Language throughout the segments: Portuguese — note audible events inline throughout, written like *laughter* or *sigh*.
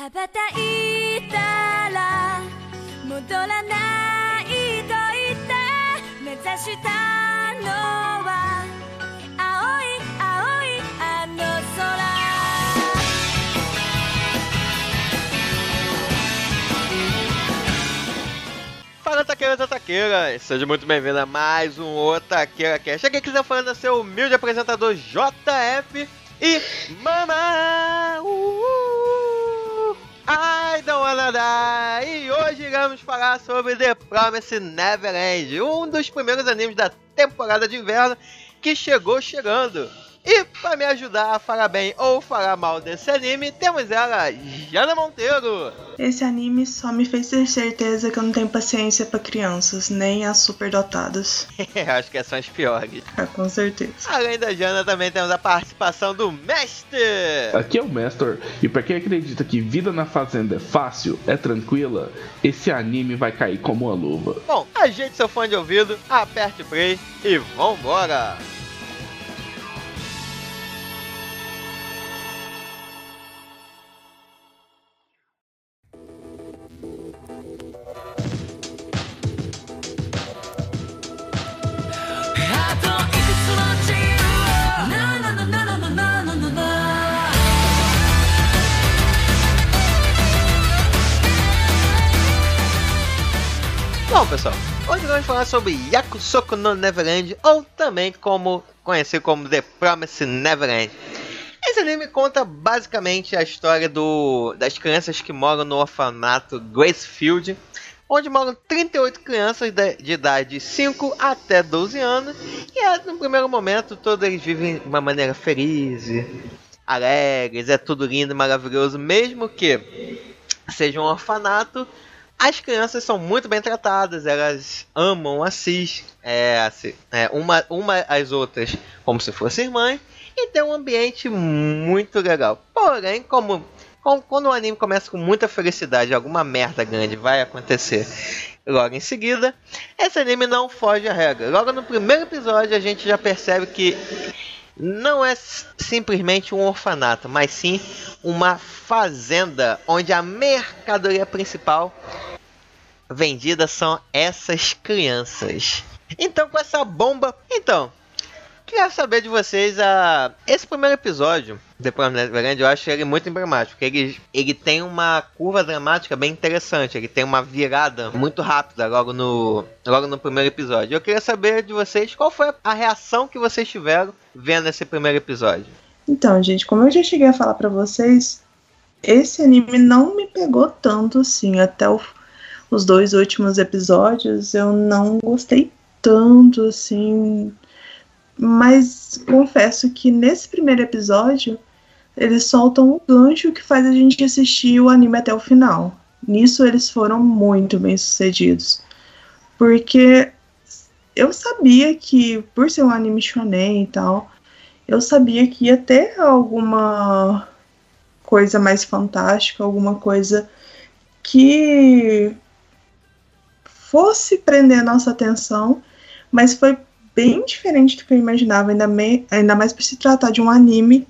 羽ばたいたら戻らないと言って目指したのは青い青いあの空 Fala, taqueiras e taqueiras! Seja muito bem-vindo a mais um Otaqueira Cast. Aqui que está falando é seu humilde apresentador JF e Mama! Uh, I don't wanna die! E hoje iremos falar sobre The Promised Neverland, um dos primeiros animes da temporada de inverno que chegou chegando. E para me ajudar a falar bem ou falar mal desse anime, temos ela, Jana Monteiro. Esse anime só me fez ter certeza que eu não tenho paciência pra crianças, nem as superdotadas. *laughs* Acho que são as piores. Ah, com certeza. Além da Jana, também temos a participação do Mestre. Aqui é o Mestor, e pra quem acredita que vida na fazenda é fácil, é tranquila, esse anime vai cair como uma luva. Bom, ajeite seu fone de ouvido, aperte o play e vambora! Bom, pessoal, hoje vamos falar sobre Yakusoku no Neverland, ou também como conhecido como The Promised Neverland. Esse anime conta basicamente a história do, das crianças que moram no orfanato Gracefield, onde moram 38 crianças de, de idade de 5 até 12 anos, e é, no primeiro momento todos eles vivem de uma maneira feliz, alegres, é tudo lindo e maravilhoso, mesmo que seja um orfanato, as crianças são muito bem tratadas, elas amam a Cis, é, assim, é, uma, uma às outras como se fossem mães, e tem um ambiente muito legal. Porém, como quando o anime começa com muita felicidade, alguma merda grande vai acontecer logo em seguida, esse anime não foge à regra. Logo no primeiro episódio a gente já percebe que não é simplesmente um orfanato, mas sim uma fazenda onde a mercadoria principal vendida são essas crianças. Então, com essa bomba, então, queria saber de vocês a esse primeiro episódio depois do Neverland, eu acho ele muito emblemático. Ele, ele tem uma curva dramática bem interessante. Ele tem uma virada muito rápida logo no, logo no primeiro episódio. Eu queria saber de vocês qual foi a reação que vocês tiveram vendo esse primeiro episódio. Então, gente, como eu já cheguei a falar pra vocês, esse anime não me pegou tanto assim. Até o- os dois últimos episódios eu não gostei tanto assim. Mas confesso que nesse primeiro episódio eles soltam o gancho que faz a gente assistir o anime até o final. Nisso eles foram muito bem sucedidos. Porque eu sabia que, por ser um anime shonen e tal, eu sabia que ia ter alguma coisa mais fantástica, alguma coisa que fosse prender a nossa atenção, mas foi bem diferente do que eu imaginava, ainda, me- ainda mais por se tratar de um anime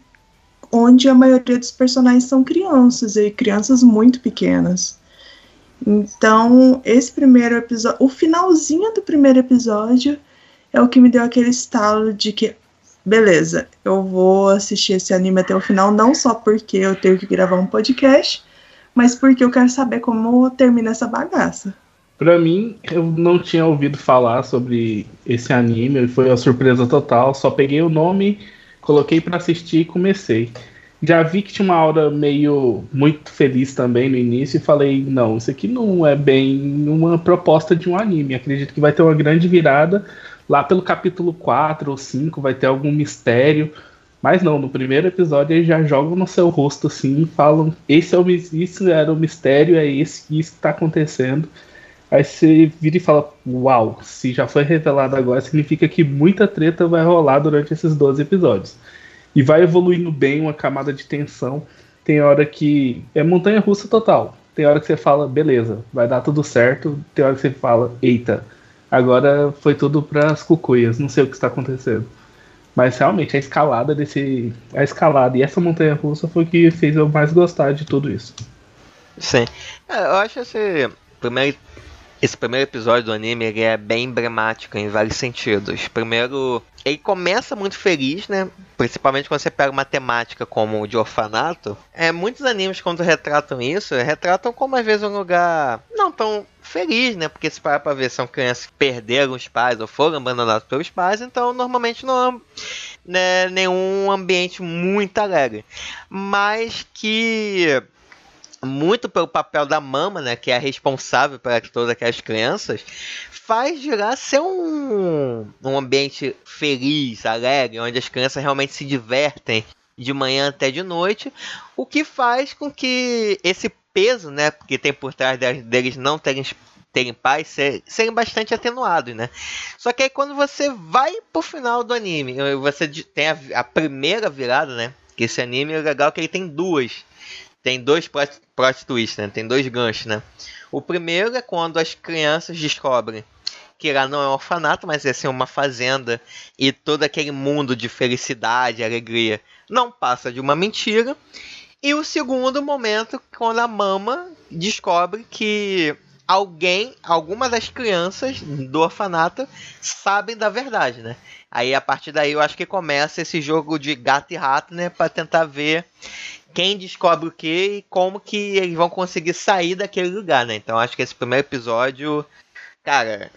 onde a maioria dos personagens são crianças e crianças muito pequenas. Então, esse primeiro episódio, o finalzinho do primeiro episódio é o que me deu aquele estalo de que, beleza, eu vou assistir esse anime até o final, não só porque eu tenho que gravar um podcast, mas porque eu quero saber como termina essa bagaça. Pra mim, eu não tinha ouvido falar sobre esse anime, foi uma surpresa total. Só peguei o nome, coloquei pra assistir e comecei. Já vi que tinha uma aura meio muito feliz também no início e falei, não, isso aqui não é bem uma proposta de um anime. Acredito que vai ter uma grande virada. Lá pelo capítulo 4 ou 5 vai ter algum mistério. Mas não, no primeiro episódio eles já jogam no seu rosto assim e falam: esse é o, isso era o mistério, é esse, isso que tá acontecendo. Aí você vira e fala: Uau, se já foi revelado agora, significa que muita treta vai rolar durante esses 12 episódios. E vai evoluindo bem uma camada de tensão. Tem hora que é montanha russa total. Tem hora que você fala: Beleza, vai dar tudo certo. Tem hora que você fala: Eita, agora foi tudo pras cucuias, não sei o que está acontecendo. Mas realmente a escalada desse. A escalada e essa montanha russa foi o que fez eu mais gostar de tudo isso. Sim. É, eu acho esse primeiro, esse primeiro episódio do anime ele é bem emblemático em vários sentidos. Primeiro, ele começa muito feliz, né? Principalmente quando você pega uma temática como o de orfanato. É, muitos animes, quando retratam isso, retratam como às vezes um lugar não tão feliz, né? Porque se parar pra ver, são crianças que perderam os pais ou foram abandonados pelos pais, então normalmente não é né, nenhum ambiente muito alegre. Mas que muito pelo papel da mama, né, que é responsável por todas aquelas crianças, faz girar ser um, um ambiente feliz, alegre, onde as crianças realmente se divertem de manhã até de noite, o que faz com que esse peso, né, que tem por trás deles não terem terem pais ser, serem bastante atenuados, né? Só que aí quando você vai pro final do anime, você tem a, a primeira virada, né? Que esse anime é legal que ele tem duas tem dois plot, twists, né? Tem dois ganchos, né? O primeiro é quando as crianças descobrem que lá não é um orfanato, mas é assim uma fazenda e todo aquele mundo de felicidade, alegria não passa de uma mentira. E o segundo momento, quando a mama descobre que alguém, alguma das crianças do orfanato sabem da verdade, né? Aí a partir daí eu acho que começa esse jogo de gato e rato, né, para tentar ver quem descobre o que e como que eles vão conseguir sair daquele lugar, né? Então acho que esse primeiro episódio, cara,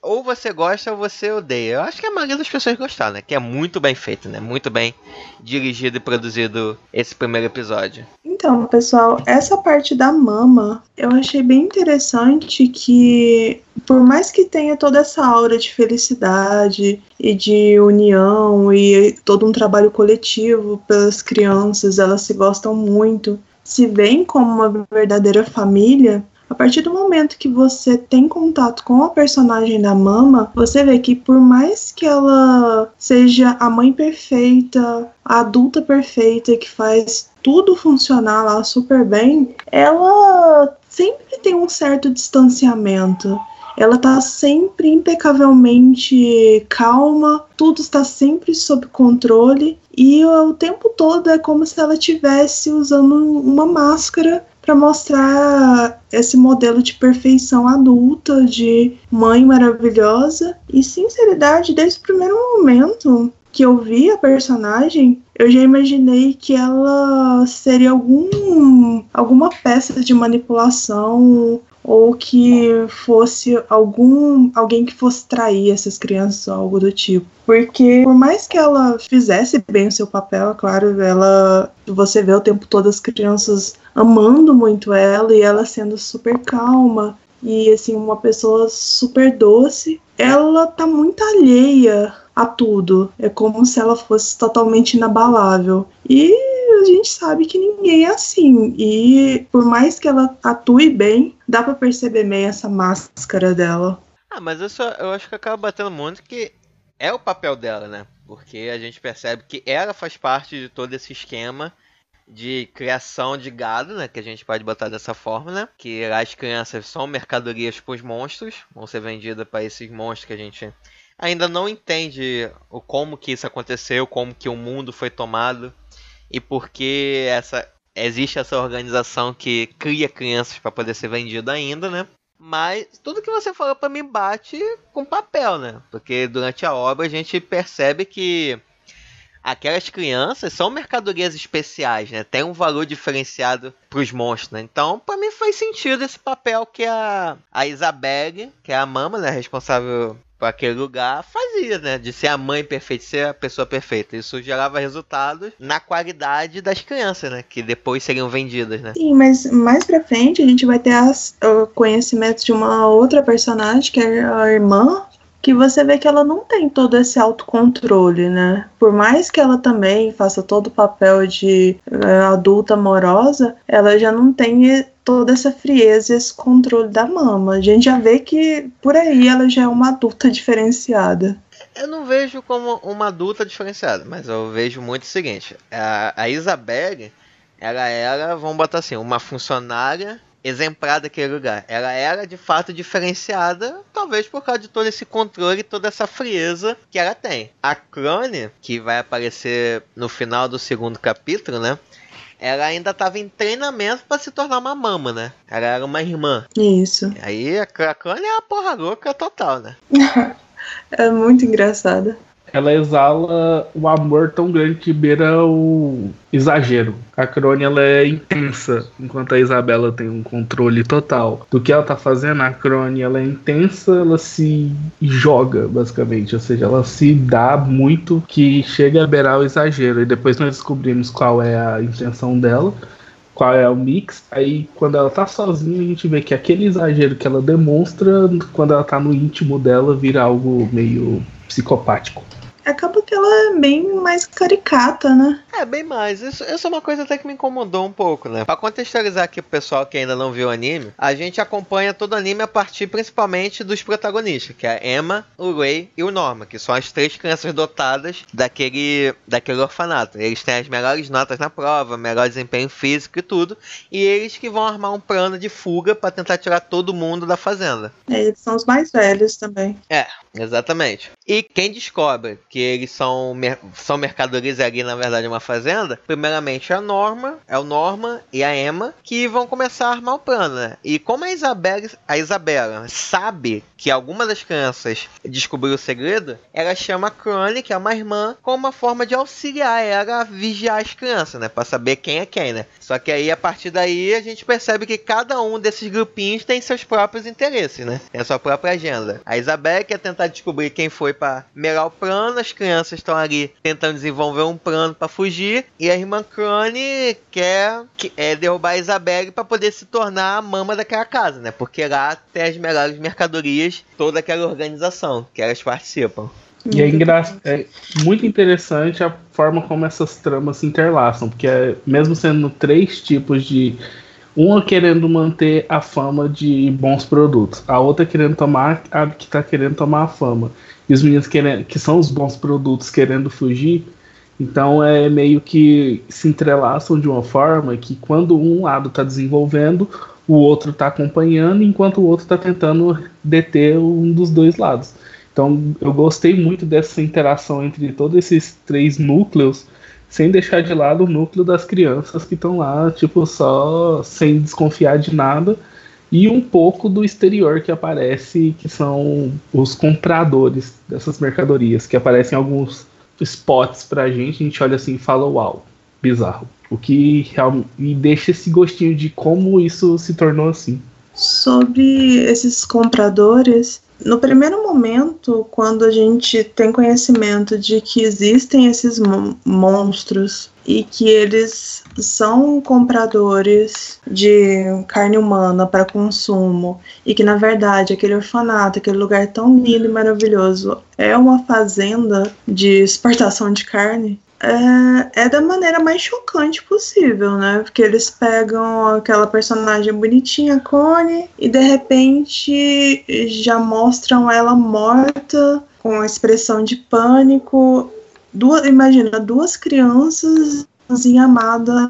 ou você gosta ou você odeia. Eu acho que a maioria das pessoas gostaram, né? Que é muito bem feito, né? Muito bem dirigido e produzido esse primeiro episódio. Então, pessoal, essa parte da mama eu achei bem interessante que, por mais que tenha toda essa aura de felicidade e de união e todo um trabalho coletivo pelas crianças, elas se gostam muito, se veem como uma verdadeira família, a partir do momento que você tem contato com a personagem da Mama, você vê que por mais que ela seja a mãe perfeita, a adulta perfeita que faz tudo funcionar lá super bem, ela sempre tem um certo distanciamento. Ela tá sempre impecavelmente calma, tudo está sempre sob controle e o tempo todo é como se ela estivesse usando uma máscara para mostrar esse modelo de perfeição adulta, de mãe maravilhosa. E sinceridade, desde o primeiro momento que eu vi a personagem, eu já imaginei que ela seria algum, alguma peça de manipulação ou que fosse algum alguém que fosse trair essas crianças ou algo do tipo. Porque por mais que ela fizesse bem o seu papel, é claro, ela você vê o tempo todo as crianças amando muito ela e ela sendo super calma e assim uma pessoa super doce. Ela tá muito alheia a tudo. É como se ela fosse totalmente inabalável. E a gente sabe que ninguém é assim. E por mais que ela atue bem, dá para perceber meio essa máscara dela. Ah, mas eu, só, eu acho que acaba batendo muito que é o papel dela, né? Porque a gente percebe que ela faz parte de todo esse esquema de criação de gado, né? Que a gente pode botar dessa forma, né? Que as crianças são mercadorias para os monstros, vão ser vendidas para esses monstros que a gente ainda não entende o como que isso aconteceu, como que o mundo foi tomado e por que essa existe essa organização que cria crianças para poder ser vendido ainda, né? Mas tudo que você falou para mim bate com papel, né? Porque durante a obra a gente percebe que aquelas crianças são mercadorias especiais, né? Tem um valor diferenciado para os monstros, né? Então, para mim faz sentido esse papel que a, a Isabelle, que é a mama, né, responsável para aquele lugar, fazia, né? De ser a mãe perfeita, ser a pessoa perfeita. Isso gerava resultados na qualidade das crianças, né? Que depois seriam vendidas, né? Sim, mas mais pra frente a gente vai ter as, o conhecimento de uma outra personagem, que é a irmã que você vê que ela não tem todo esse autocontrole, né? Por mais que ela também faça todo o papel de é, adulta amorosa, ela já não tem toda essa frieza, esse controle da mama. A gente já vê que por aí ela já é uma adulta *laughs* diferenciada. Eu não vejo como uma adulta diferenciada, mas eu vejo muito o seguinte: a, a Isabelle, ela era, vamos botar assim, uma funcionária exemplar daquele lugar. Ela era de fato diferenciada, talvez por causa de todo esse controle, toda essa frieza que ela tem. A Clone, que vai aparecer no final do segundo capítulo, né? ela ainda tava em treinamento para se tornar uma mama, né? Ela era uma irmã. Isso. Aí a Cracone é a porra louca total, né? *laughs* É muito engraçada. Ela exala o amor tão grande que beira o exagero. A Crone ela é intensa, enquanto a Isabela tem um controle total do que ela tá fazendo. A Crone ela é intensa, ela se joga basicamente, ou seja, ela se dá muito que chega a beirar o exagero. E depois nós descobrimos qual é a intenção dela. Qual é o mix? Aí, quando ela tá sozinha, a gente vê que aquele exagero que ela demonstra, quando ela tá no íntimo dela, vira algo meio psicopático. Acaba que ela é bem mais caricata, né? É, bem mais. Isso, isso é uma coisa até que me incomodou um pouco, né? Pra contextualizar aqui pro pessoal que ainda não viu o anime, a gente acompanha todo o anime a partir principalmente dos protagonistas, que é a Emma, o Ray e o Norma, que são as três crianças dotadas daquele, daquele orfanato. Eles têm as melhores notas na prova, melhor desempenho físico e tudo, e eles que vão armar um plano de fuga pra tentar tirar todo mundo da fazenda. Eles são os mais velhos também. É, exatamente. E quem descobre que eles são, são mercadorias ali, na verdade, uma fazenda, primeiramente é a Norma, é o Norma e a Emma, que vão começar a armar o plano, né? E como a Isabela, a Isabela sabe que alguma das crianças descobriu o segredo, ela chama a Crone, que é uma irmã, como uma forma de auxiliar ela a vigiar as crianças, né? Pra saber quem é quem, né? Só que aí, a partir daí, a gente percebe que cada um desses grupinhos tem seus próprios interesses, né? Tem a sua própria agenda. A Isabela quer tentar descobrir quem foi para melhorar o plano, as crianças estão ali tentando desenvolver um plano para fugir, e a irmã Crone quer que, é, derrubar a Isabelle para poder se tornar a mama daquela casa, né? Porque lá tem as melhores mercadorias, toda aquela organização que elas participam. E é, é muito interessante a forma como essas tramas se interlaçam, porque é, mesmo sendo três tipos de. Uma querendo manter a fama de bons produtos, a outra querendo tomar a que está querendo tomar a fama. E os meninos querendo, que são os bons produtos querendo fugir. Então é meio que se entrelaçam de uma forma que quando um lado está desenvolvendo, o outro está acompanhando, enquanto o outro está tentando deter um dos dois lados. Então eu gostei muito dessa interação entre todos esses três núcleos, sem deixar de lado o núcleo das crianças que estão lá, tipo, só sem desconfiar de nada, e um pouco do exterior que aparece, que são os compradores dessas mercadorias, que aparecem em alguns spots pra gente, a gente olha assim e fala, uau, bizarro. O que e deixa esse gostinho de como isso se tornou assim. Sobre esses compradores, no primeiro momento, quando a gente tem conhecimento de que existem esses mon monstros e que eles são compradores de carne humana para consumo e que na verdade aquele orfanato, aquele lugar tão lindo e maravilhoso é uma fazenda de exportação de carne, é, é, da maneira mais chocante possível, né? Porque eles pegam aquela personagem bonitinha, Connie, e de repente já mostram ela morta, com expressão de pânico. Duas, imagina, duas crianças amada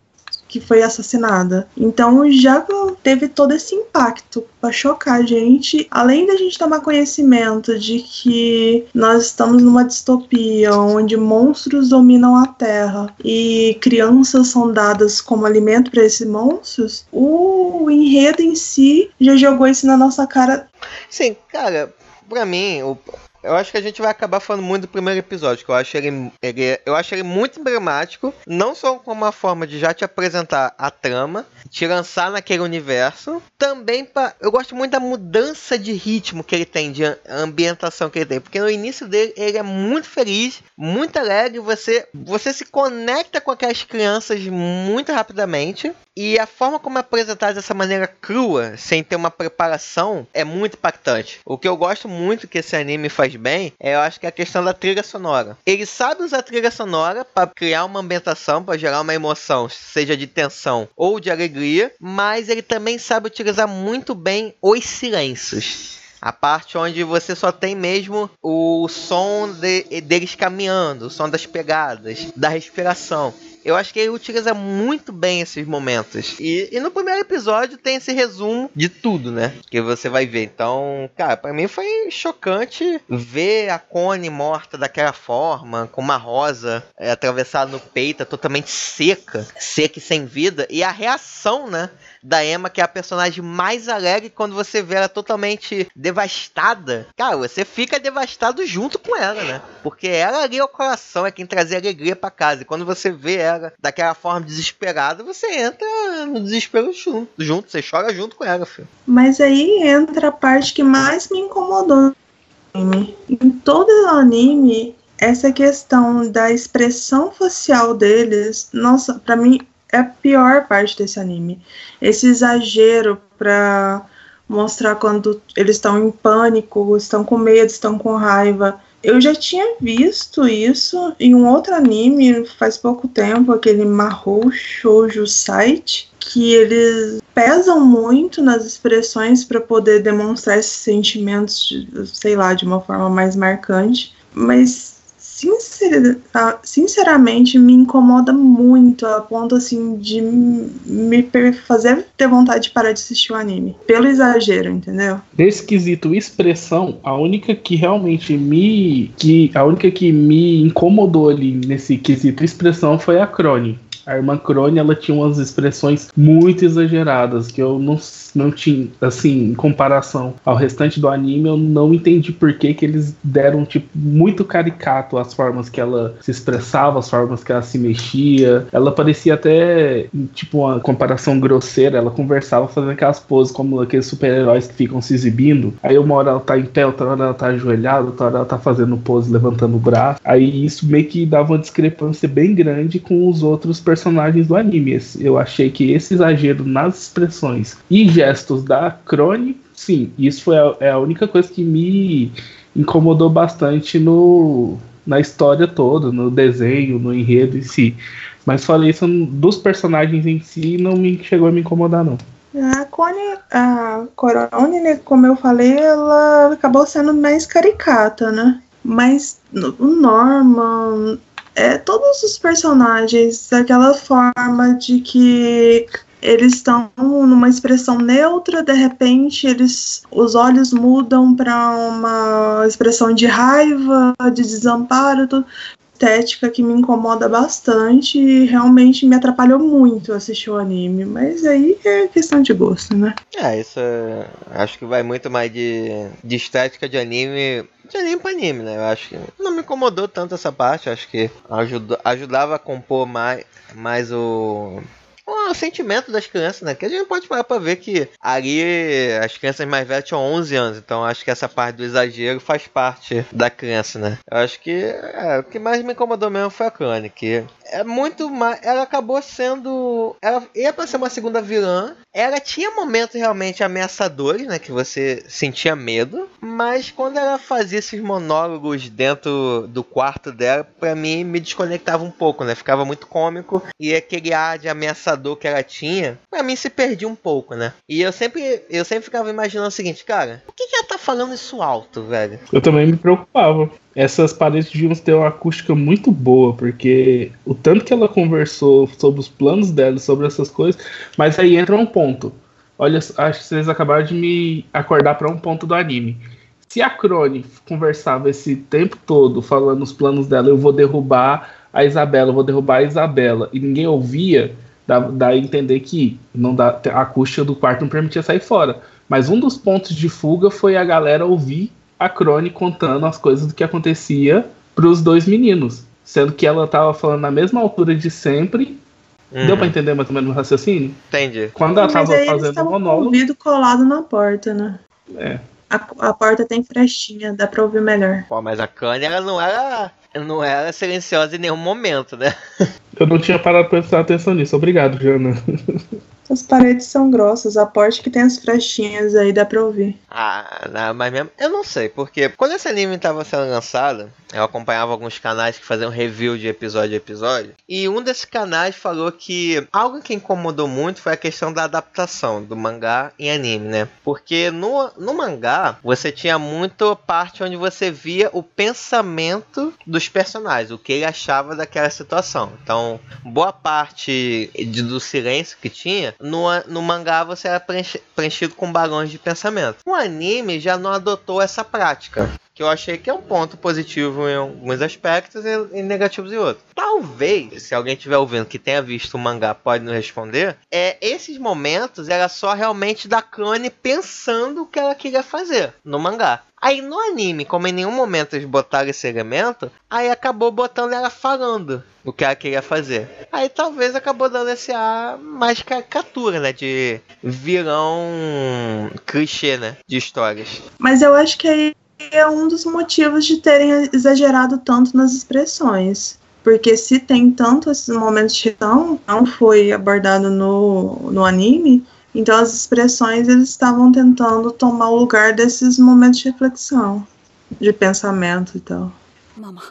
que foi assassinada. Então já teve todo esse impacto para chocar a gente, além da gente tomar conhecimento de que nós estamos numa distopia onde monstros dominam a Terra e crianças são dadas como alimento para esses monstros, o enredo em si já jogou isso na nossa cara. Sim, cara, para mim, o, eu acho que a gente vai acabar falando muito do primeiro episódio, que eu acho ele, ele, eu acho ele muito emblemático, não só como uma forma de já te apresentar a trama, te lançar naquele universo, também para eu gosto muito da mudança de ritmo que ele tem, de ambientação que ele tem, porque no início dele ele é muito feliz, muito alegre, você você se conecta com aquelas crianças muito rapidamente e a forma como é apresentado dessa maneira crua, sem ter uma preparação, é muito impactante. O que eu gosto muito que esse anime faz bem é, eu acho que é a questão da trilha sonora. Ele sabe usar a trilha sonora para criar uma ambientação, para gerar uma emoção, seja de tensão ou de alegria, mas ele também sabe utilizar muito bem os silêncios. A parte onde você só tem mesmo o som de, deles caminhando, o som das pegadas, da respiração. Eu acho que ele utiliza muito bem esses momentos. E, e no primeiro episódio tem esse resumo de tudo, né? Que você vai ver. Então, cara, pra mim foi chocante ver a Connie morta daquela forma, com uma rosa é, atravessada no peito, totalmente seca, seca e sem vida. E a reação, né? Da Emma, que é a personagem mais alegre, quando você vê ela totalmente devastada, cara, você fica devastado junto com ela, né? Porque ela ali é o coração, é quem trazia alegria para casa. E quando você vê ela daquela forma desesperada, você entra no desespero junto, junto você chora junto com ela, filho. Mas aí entra a parte que mais me incomodou. Em todo o anime, essa questão da expressão facial deles, nossa, para mim é a pior parte desse anime. Esse exagero pra mostrar quando eles estão em pânico, estão com medo, estão com raiva. Eu já tinha visto isso em um outro anime faz pouco tempo, aquele Mahou Shoujo Site, que eles pesam muito nas expressões para poder demonstrar esses sentimentos, de, sei lá, de uma forma mais marcante. Mas sinceramente me incomoda muito a ponto assim de me fazer ter vontade de parar de assistir o anime. Pelo exagero, entendeu? Nesse quesito expressão, a única que realmente me que a única que me incomodou ali nesse quesito expressão foi a Crone a irmã Crone, ela tinha umas expressões muito exageradas que eu não, não tinha, assim, em comparação ao restante do anime, eu não entendi por que, que eles deram, tipo, muito caricato as formas que ela se expressava, as formas que ela se mexia. Ela parecia até, tipo, uma comparação grosseira. Ela conversava fazendo aquelas poses como aqueles super-heróis que ficam se exibindo. Aí uma hora ela tá em pé, outra hora ela tá ajoelhada, outra hora ela tá fazendo pose, levantando o braço. Aí isso meio que dava uma discrepância bem grande com os outros personagens personagens do anime. Eu achei que esse exagero nas expressões e gestos da Crone, sim, isso foi a, é a única coisa que me incomodou bastante no, na história toda, no desenho, no enredo em si. Mas falei isso dos personagens em si, não me chegou a me incomodar, não. A Cone, a Corone, né, como eu falei, ela acabou sendo mais caricata, né? Mas o Norman, é, todos os personagens daquela forma de que eles estão numa expressão neutra, de repente eles os olhos mudam para uma expressão de raiva, de desamparo, tudo. estética que me incomoda bastante e realmente me atrapalhou muito assistir o anime, mas aí é questão de gosto, né? É, isso é, acho que vai muito mais de, de estética de anime de anime pra anime, né? Eu acho que não me incomodou tanto essa parte. Acho que ajudou, ajudava a compor mais, mais o, o sentimento das crianças, né? Que a gente pode parar pra ver que ali as crianças mais velhas tinham 11 anos, então acho que essa parte do exagero faz parte da criança, né? Eu acho que é, o que mais me incomodou mesmo foi a Crone, que é muito mais. Ela acabou sendo. Ela ia pra ser uma segunda vilã. Ela tinha momentos realmente ameaçadores, né? Que você sentia medo. Mas quando ela fazia esses monólogos dentro do quarto dela, pra mim me desconectava um pouco, né? Ficava muito cômico. E aquele ar de ameaçador que ela tinha, pra mim se perdia um pouco, né? E eu sempre, eu sempre ficava imaginando o seguinte, cara, por que, que ela tá falando isso alto, velho? Eu também me preocupava essas paredes deviam ter uma acústica muito boa, porque o tanto que ela conversou sobre os planos dela, sobre essas coisas, mas aí entra um ponto. Olha, acho que vocês acabaram de me acordar para um ponto do anime. Se a Crone conversava esse tempo todo falando os planos dela, eu vou derrubar a Isabela, eu vou derrubar a Isabela, e ninguém ouvia, dá, dá a entender que não dá, a acústica do quarto não permitia sair fora. Mas um dos pontos de fuga foi a galera ouvir a Crone contando as coisas do que acontecia para os dois meninos. Sendo que ela estava falando na mesma altura de sempre. Uhum. Deu para entender mais ou menos o raciocínio? Entendi. Quando ela estava fazendo o monólogo. Com o ouvido colado na porta, né? É. A, a porta tem frestinha, dá pra ouvir melhor. Pô, mas a Kanye, ela não era, não era silenciosa em nenhum momento, né? *laughs* Eu não tinha parado pra prestar atenção nisso. Obrigado, Jana. *laughs* As paredes são grossas, aposto que tem as frestinhas aí, dá pra ouvir. Ah, não, mas mesmo. Eu não sei, porque quando esse anime tava sendo lançado, eu acompanhava alguns canais que faziam review de episódio a episódio. E um desses canais falou que algo que incomodou muito foi a questão da adaptação do mangá em anime, né? Porque no, no mangá você tinha muito parte onde você via o pensamento dos personagens, o que ele achava daquela situação. Então, boa parte de, do silêncio que tinha, no, no mangá você era preenche, preenchido com balões de pensamento. O anime já não adotou essa prática que eu achei que é um ponto positivo em alguns aspectos e negativos em outros. Talvez, se alguém estiver ouvindo que tenha visto o mangá, pode nos responder, é esses momentos era só realmente da Clone pensando o que ela queria fazer no mangá. Aí no anime, como em nenhum momento eles botaram esse elemento, aí acabou botando ela falando o que ela queria fazer. Aí talvez acabou dando esse ar mais caricatura, né? De vilão clichê, né? De histórias. Mas eu acho que aí é um dos motivos de terem exagerado tanto nas expressões. Porque se tem tanto esses momentos de não, não foi abordado no, no anime, então as expressões eles estavam tentando tomar o lugar desses momentos de reflexão, de pensamento e tal. Mama.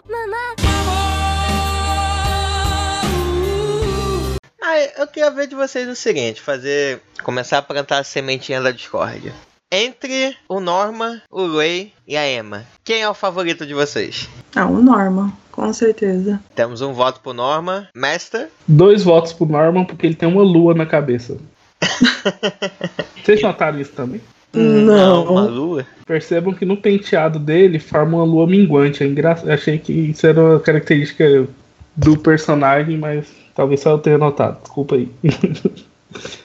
Ah, eu queria ver de vocês o seguinte, fazer. Começar a plantar a sementinha da discórdia. Entre o Norma, o Ray e a Emma, quem é o favorito de vocês? Ah, o Norma, com certeza. Temos um voto pro Norma. Master? Dois votos pro Norman, porque ele tem uma lua na cabeça. *laughs* Vocês notaram isso também? Não. Uma lua? Percebam que no penteado dele forma uma lua minguante. É engra... Achei que isso era uma característica do personagem, mas talvez só eu tenha notado. Desculpa aí. *laughs*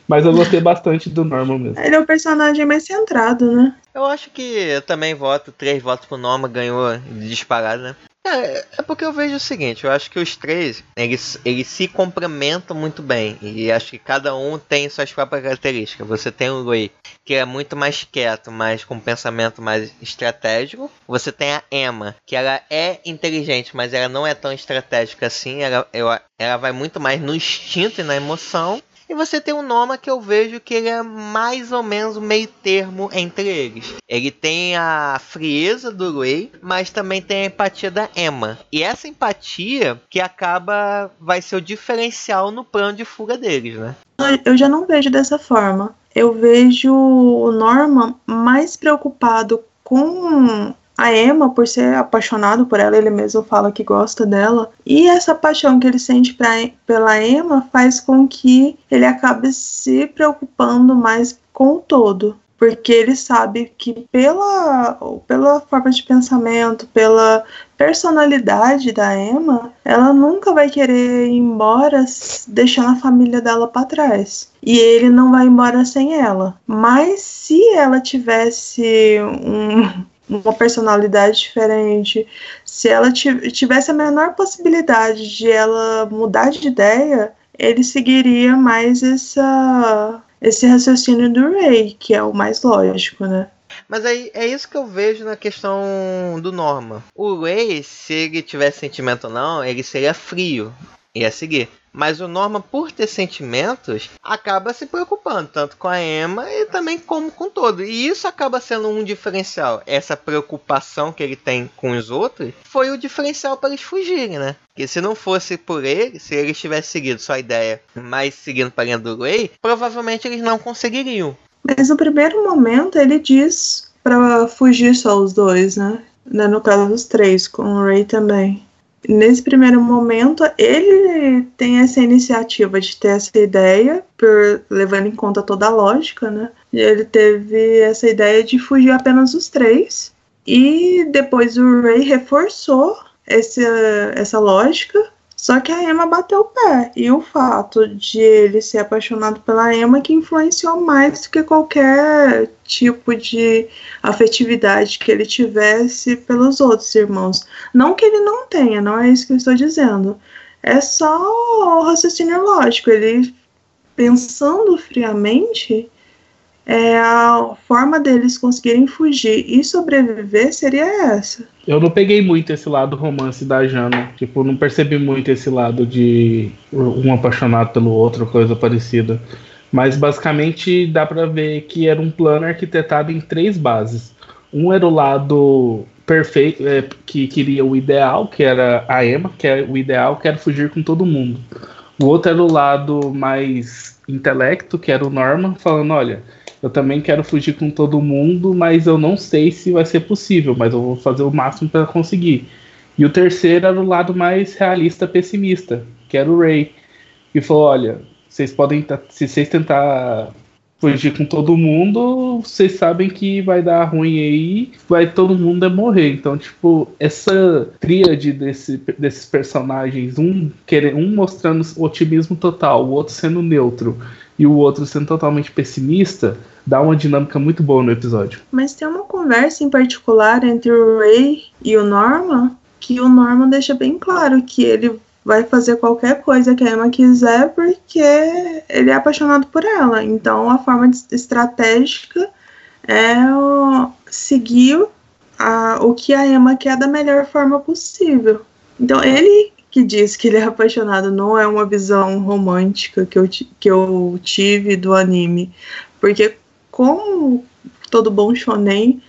Mas eu gostei bastante do Norman mesmo. Ele é o personagem mais centrado, né? Eu acho que eu também voto, três votos pro Norman, ganhou disparado, né? É, é porque eu vejo o seguinte, eu acho que os três, eles, eles se complementam muito bem. E acho que cada um tem suas próprias características. Você tem o Rui, que é muito mais quieto, mas com um pensamento mais estratégico. Você tem a Emma, que ela é inteligente, mas ela não é tão estratégica assim. Ela, ela, ela vai muito mais no instinto e na emoção. E você tem o Noma que eu vejo que ele é mais ou menos meio termo entre eles. Ele tem a frieza do Ray, mas também tem a empatia da Emma. E essa empatia que acaba vai ser o diferencial no plano de fuga deles, né? Eu já não vejo dessa forma. Eu vejo o Norman mais preocupado com a Emma, por ser apaixonado por ela, ele mesmo fala que gosta dela. E essa paixão que ele sente pra, pela Emma faz com que ele acabe se preocupando mais com o todo. Porque ele sabe que pela, pela forma de pensamento, pela personalidade da Emma, ela nunca vai querer ir embora deixando a família dela para trás. E ele não vai embora sem ela. Mas se ela tivesse um, uma personalidade diferente, se ela tivesse a menor possibilidade de ela mudar de ideia, ele seguiria mais essa, esse raciocínio do Ray, que é o mais lógico, né? Mas aí é isso que eu vejo na questão do Norma. O Ray, se ele tivesse sentimento ou não, ele seria frio. Ia seguir. Mas o Norman, por ter sentimentos, acaba se preocupando, tanto com a Emma e também como com todo. E isso acaba sendo um diferencial. Essa preocupação que ele tem com os outros foi o diferencial para eles fugirem, né? Que se não fosse por ele, se eles tivessem seguido sua ideia, mas seguindo para a linha do Ray, provavelmente eles não conseguiriam. Mas no primeiro momento ele diz para fugir só os dois, né? No caso dos três, com o Ray também nesse primeiro momento, ele tem essa iniciativa de ter essa ideia, por, levando em conta toda a lógica, né? Ele teve essa ideia de fugir apenas os três. E depois o Ray reforçou esse, essa lógica só que a Emma bateu o pé. E o fato de ele ser apaixonado pela Emma que influenciou mais do que qualquer tipo de afetividade que ele tivesse pelos outros irmãos. Não que ele não tenha, não é isso que eu estou dizendo. É só o raciocínio lógico. Ele, pensando friamente, é, a forma deles conseguirem fugir e sobreviver seria essa. Eu não peguei muito esse lado romance da Jana. Tipo, não percebi muito esse lado de um apaixonado pelo outro, coisa parecida. Mas basicamente dá para ver que era um plano arquitetado em três bases. Um era o lado perfeito, é, que queria o ideal, que era a Emma, que era o ideal, que era fugir com todo mundo. O outro era o lado mais intelecto, que era o Norman, falando, olha, eu também quero fugir com todo mundo, mas eu não sei se vai ser possível, mas eu vou fazer o máximo para conseguir. E o terceiro era o lado mais realista, pessimista, que era o Ray, que falou, olha, vocês podem, se vocês tentar fugir com todo mundo, vocês sabem que vai dar ruim aí, vai todo mundo morrer. Então, tipo, essa tríade desse, desses personagens, um, querendo, um mostrando otimismo total, o outro sendo neutro e o outro sendo totalmente pessimista, dá uma dinâmica muito boa no episódio. Mas tem uma conversa em particular entre o Ray e o Norman que o Norman deixa bem claro que ele vai fazer qualquer coisa que a Emma quiser porque ele é apaixonado por ela. Então a forma estratégica é seguir a, o que a Emma quer da melhor forma possível. Então ele que diz que ele é apaixonado não é uma visão romântica que eu, que eu tive do anime. Porque como todo bom shonen,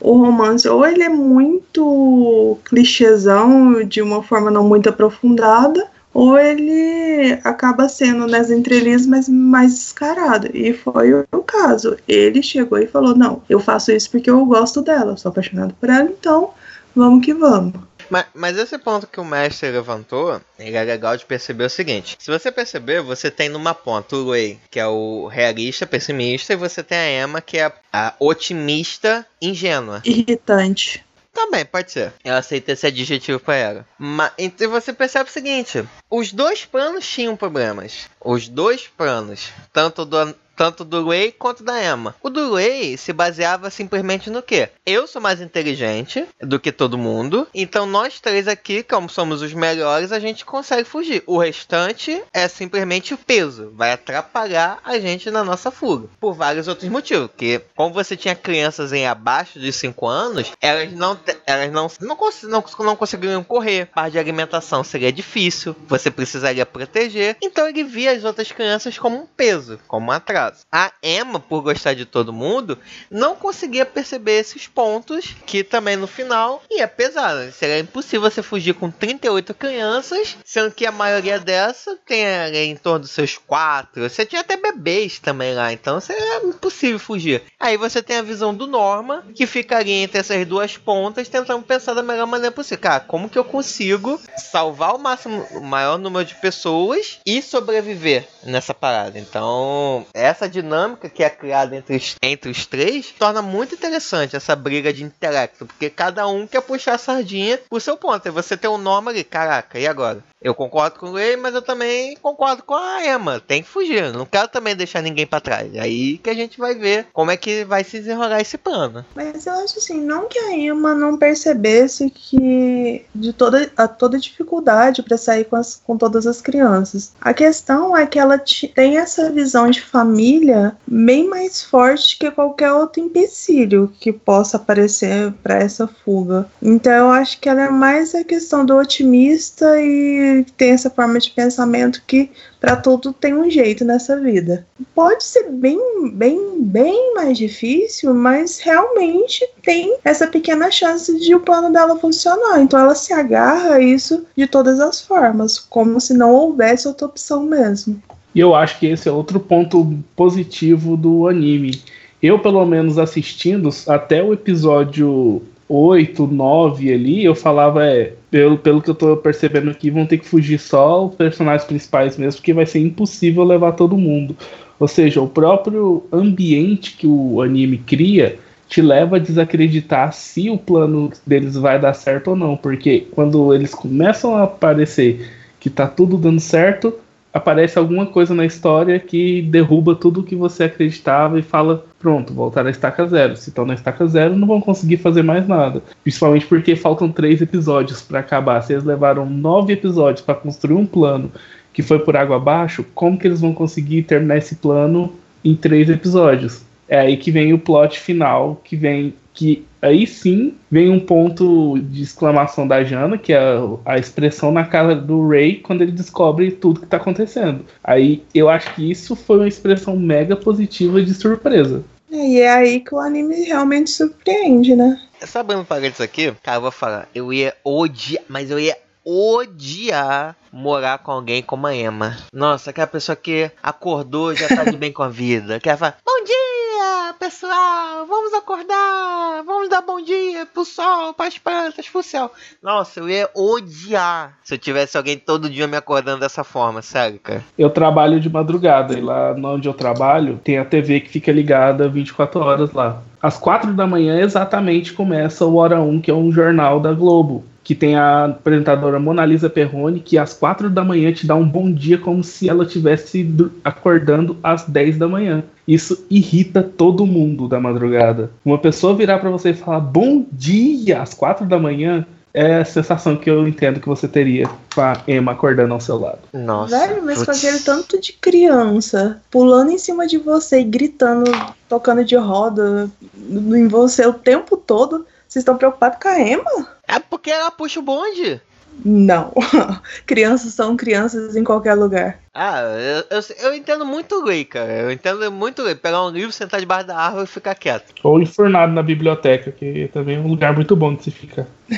o romance ou ele é muito clichêzão de uma forma não muito aprofundada, ou ele acaba sendo nas entrelinhas mas mais descarado. E foi o caso. Ele chegou e falou: Não, eu faço isso porque eu gosto dela, sou apaixonado por ela, então vamos que vamos. Mas, mas, esse ponto que o mestre levantou, ele é legal de perceber o seguinte. Se você perceber, você tem numa ponta o Ray, que é o realista, pessimista, e você tem a Emma, que é a otimista, ingênua. Irritante. Também, pode ser. Eu aceito esse adjetivo pra ela. Mas então você percebe o seguinte: os dois planos tinham problemas. Os dois planos, tanto do tanto do Ray quanto da Emma. O do Ray se baseava simplesmente no que? Eu sou mais inteligente do que todo mundo, então nós três aqui, como somos os melhores, a gente consegue fugir. O restante é simplesmente o peso, vai atrapalhar a gente na nossa fuga, por vários outros motivos. Que como você tinha crianças em abaixo de 5 anos, elas não elas não não, cons não, não conseguiriam correr, parte de alimentação seria difícil, você precisaria proteger. Então ele via as outras crianças como um peso, como um atraso caso. A Emma, por gostar de todo mundo, não conseguia perceber esses pontos que também no final ia pesar. Né? Seria impossível você fugir com 38 crianças, sendo que a maioria dessas tem em torno dos seus quatro. Você tinha até bebês também lá, então seria impossível fugir. Aí você tem a visão do Norma, que ficaria entre essas duas pontas, tentando pensar da melhor maneira possível. Cara, como que eu consigo salvar o máximo, o maior número de pessoas e sobreviver nessa parada? Então, essa essa dinâmica que é criada entre os, entre os três torna muito interessante essa briga de intelecto, porque cada um quer puxar a sardinha pro seu ponto. E você tem um nome ali, caraca, e agora? Eu concordo com ele, mas eu também concordo com a Emma. Tem que fugir. Não quero também deixar ninguém para trás. Aí que a gente vai ver como é que vai se desenrolar esse plano. Mas eu acho assim, não que a Emma não percebesse que de toda a toda dificuldade para sair com, as, com todas as crianças. A questão é que ela tem essa visão de família bem mais forte que qualquer outro empecilho que possa aparecer para essa fuga. Então eu acho que ela é mais a questão do otimista e tem essa forma de pensamento que para tudo tem um jeito nessa vida. Pode ser bem, bem, bem mais difícil, mas realmente tem essa pequena chance de o plano dela funcionar. Então ela se agarra a isso de todas as formas, como se não houvesse outra opção mesmo. E eu acho que esse é outro ponto positivo do anime. Eu, pelo menos assistindo até o episódio 8, 9 ali, eu falava, é, pelo, pelo que eu tô percebendo aqui, vão ter que fugir só os personagens principais mesmo, porque vai ser impossível levar todo mundo. Ou seja, o próprio ambiente que o anime cria te leva a desacreditar se o plano deles vai dar certo ou não, porque quando eles começam a aparecer que tá tudo dando certo, aparece alguma coisa na história que derruba tudo o que você acreditava e fala: pronto, voltar à estaca zero. Se estão na estaca zero, não vão conseguir fazer mais nada. Principalmente porque faltam três episódios para acabar. Se eles levaram nove episódios para construir um plano que foi por água abaixo, como que eles vão conseguir terminar esse plano em três episódios? É aí que vem o plot final, que vem que aí sim vem um ponto de exclamação da Jana, que é a, expressão na cara do Ray quando ele descobre tudo que tá acontecendo. Aí eu acho que isso foi uma expressão mega positiva de surpresa. E é aí que o anime realmente surpreende, né? Sabendo pagar isso aqui, cara, eu vou falar, eu ia odiar, mas eu ia odiar morar com alguém como a Emma. Nossa, aquela pessoa que acordou já tá de bem com a vida. Que fala, bom dia, pessoal, vamos acordar, vamos dar bom dia pro sol, pras plantas, pro céu. Nossa, eu ia odiar se eu tivesse alguém todo dia me acordando dessa forma, sério, cara. Eu trabalho de madrugada e lá onde eu trabalho tem a TV que fica ligada 24 horas lá. Às 4 da manhã exatamente começa o Hora 1, que é um jornal da Globo que tem a apresentadora Mona Lisa Perrone, que às quatro da manhã te dá um bom dia como se ela estivesse acordando às 10 da manhã. Isso irrita todo mundo da madrugada. Uma pessoa virar para você e falar bom dia às quatro da manhã é a sensação que eu entendo que você teria com a Emma acordando ao seu lado. Nossa. Velho, mas aquele tanto de criança pulando em cima de você e gritando, tocando de roda em você o tempo todo. Vocês estão preocupados com a Emma? É porque ela puxa o bonde. Não. *laughs* crianças são crianças em qualquer lugar. Ah, eu, eu, eu entendo muito o Ray, cara. Eu entendo muito o Ray. Pegar um livro, sentar debaixo da árvore e ficar quieto. Ou enfurnado na biblioteca, que também é um lugar muito bom de se ficar. *laughs*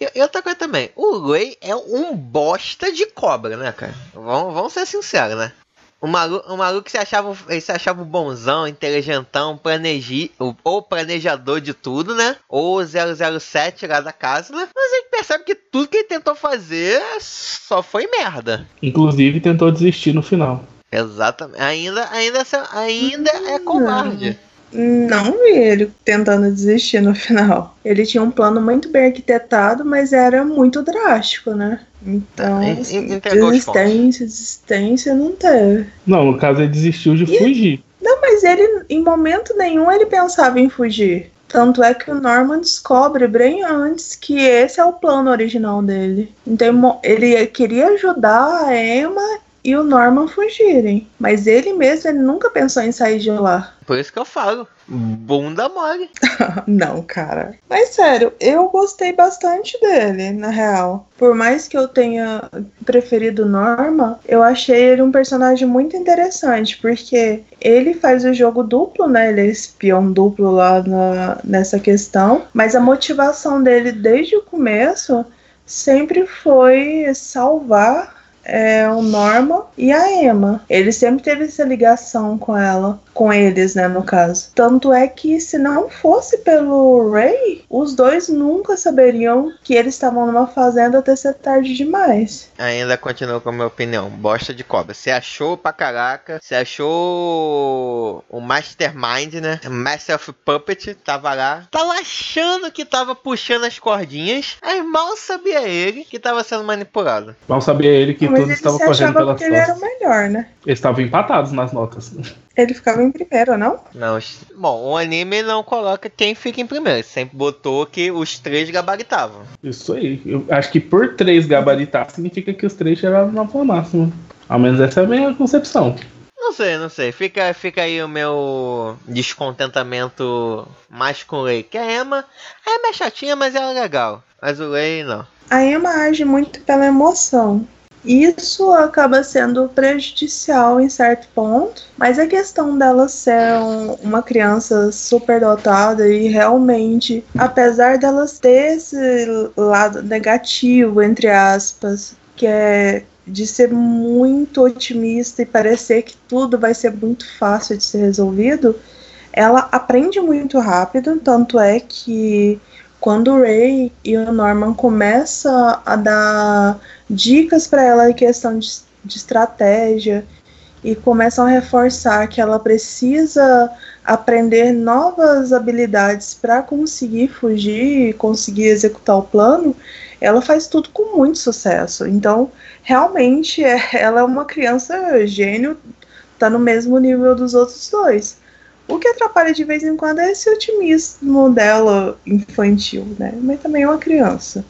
e, e, outra coisa também, o Ray é um bosta de cobra, né, cara? Vamos, vamos ser sinceros, né? O maluco, o maluco se achava, ele se achava bonzão, inteligentão, planegi, ou planejador de tudo, né? Ou 007 lá da casa, né? Mas a gente percebe que tudo que ele tentou fazer só foi merda. Inclusive tentou desistir no final. Exatamente. Ainda, ainda, ainda é covarde. Não vi ele tentando desistir no *laughs* final. Ele tinha um plano muito bem arquitetado, mas era muito drástico, né? Então, assim, desistência, desistência não teve. Não, no caso ele desistiu de e... fugir. Não, mas ele, em momento nenhum, ele pensava em fugir. Tanto é que o Norman descobre bem antes que esse é o plano original dele. Então ele queria ajudar a Emma e o Norman fugirem. Mas ele mesmo ele nunca pensou em sair de lá. Por isso que eu falo. Bunda mole. *laughs* não, cara. Mas sério, eu gostei bastante dele, na real. Por mais que eu tenha preferido Norma, eu achei ele um personagem muito interessante, porque ele faz o jogo duplo, né? Ele é espião duplo lá na, nessa questão. Mas a motivação dele desde o começo sempre foi salvar é, o Norman e a Emma. Ele sempre teve essa ligação com ela, com eles, né, no caso. Tanto é que se não fosse pelo Ray, os dois nunca saberiam que eles estavam numa fazenda até ser tarde demais. Ainda continuo com a minha opinião. Bosta de cobra. Você achou pra caraca. Você achou o Mastermind, né? Master of Puppet tava lá. Tava achando que tava puxando as cordinhas. Aí mal sabia ele que tava sendo manipulado. Mal sabia ele que todos estavam correndo pelas costas. Ele era o melhor, né? Eles estavam empatados nas notas. Ele ficava em primeiro, não? Não. Bom, o anime não coloca quem fica em primeiro. Sempre botou que os três gabaritavam. Isso aí. Eu acho que por três gabaritar significa que os três chegavam na forma máxima. Ao menos essa é a minha concepção. Não sei, não sei. Fica, fica aí o meu descontentamento mais com o Lei. Que a Emma, a Emma é chatinha, mas ela é legal. Mas o Lei, não. A Emma age muito pela emoção. Isso acaba sendo prejudicial em certo ponto, mas a questão dela ser um, uma criança superdotada e realmente, apesar delas ter esse lado negativo, entre aspas, que é de ser muito otimista e parecer que tudo vai ser muito fácil de ser resolvido, ela aprende muito rápido, tanto é que quando o Ray e o Norman começam a dar dicas para ela em questão de, de estratégia e começam a reforçar que ela precisa aprender novas habilidades para conseguir fugir e conseguir executar o plano, ela faz tudo com muito sucesso. Então, realmente, *laughs* ela é uma criança gênio, tá no mesmo nível dos outros dois. O que atrapalha de vez em quando é esse otimismo dela infantil, né? Mas também é uma criança.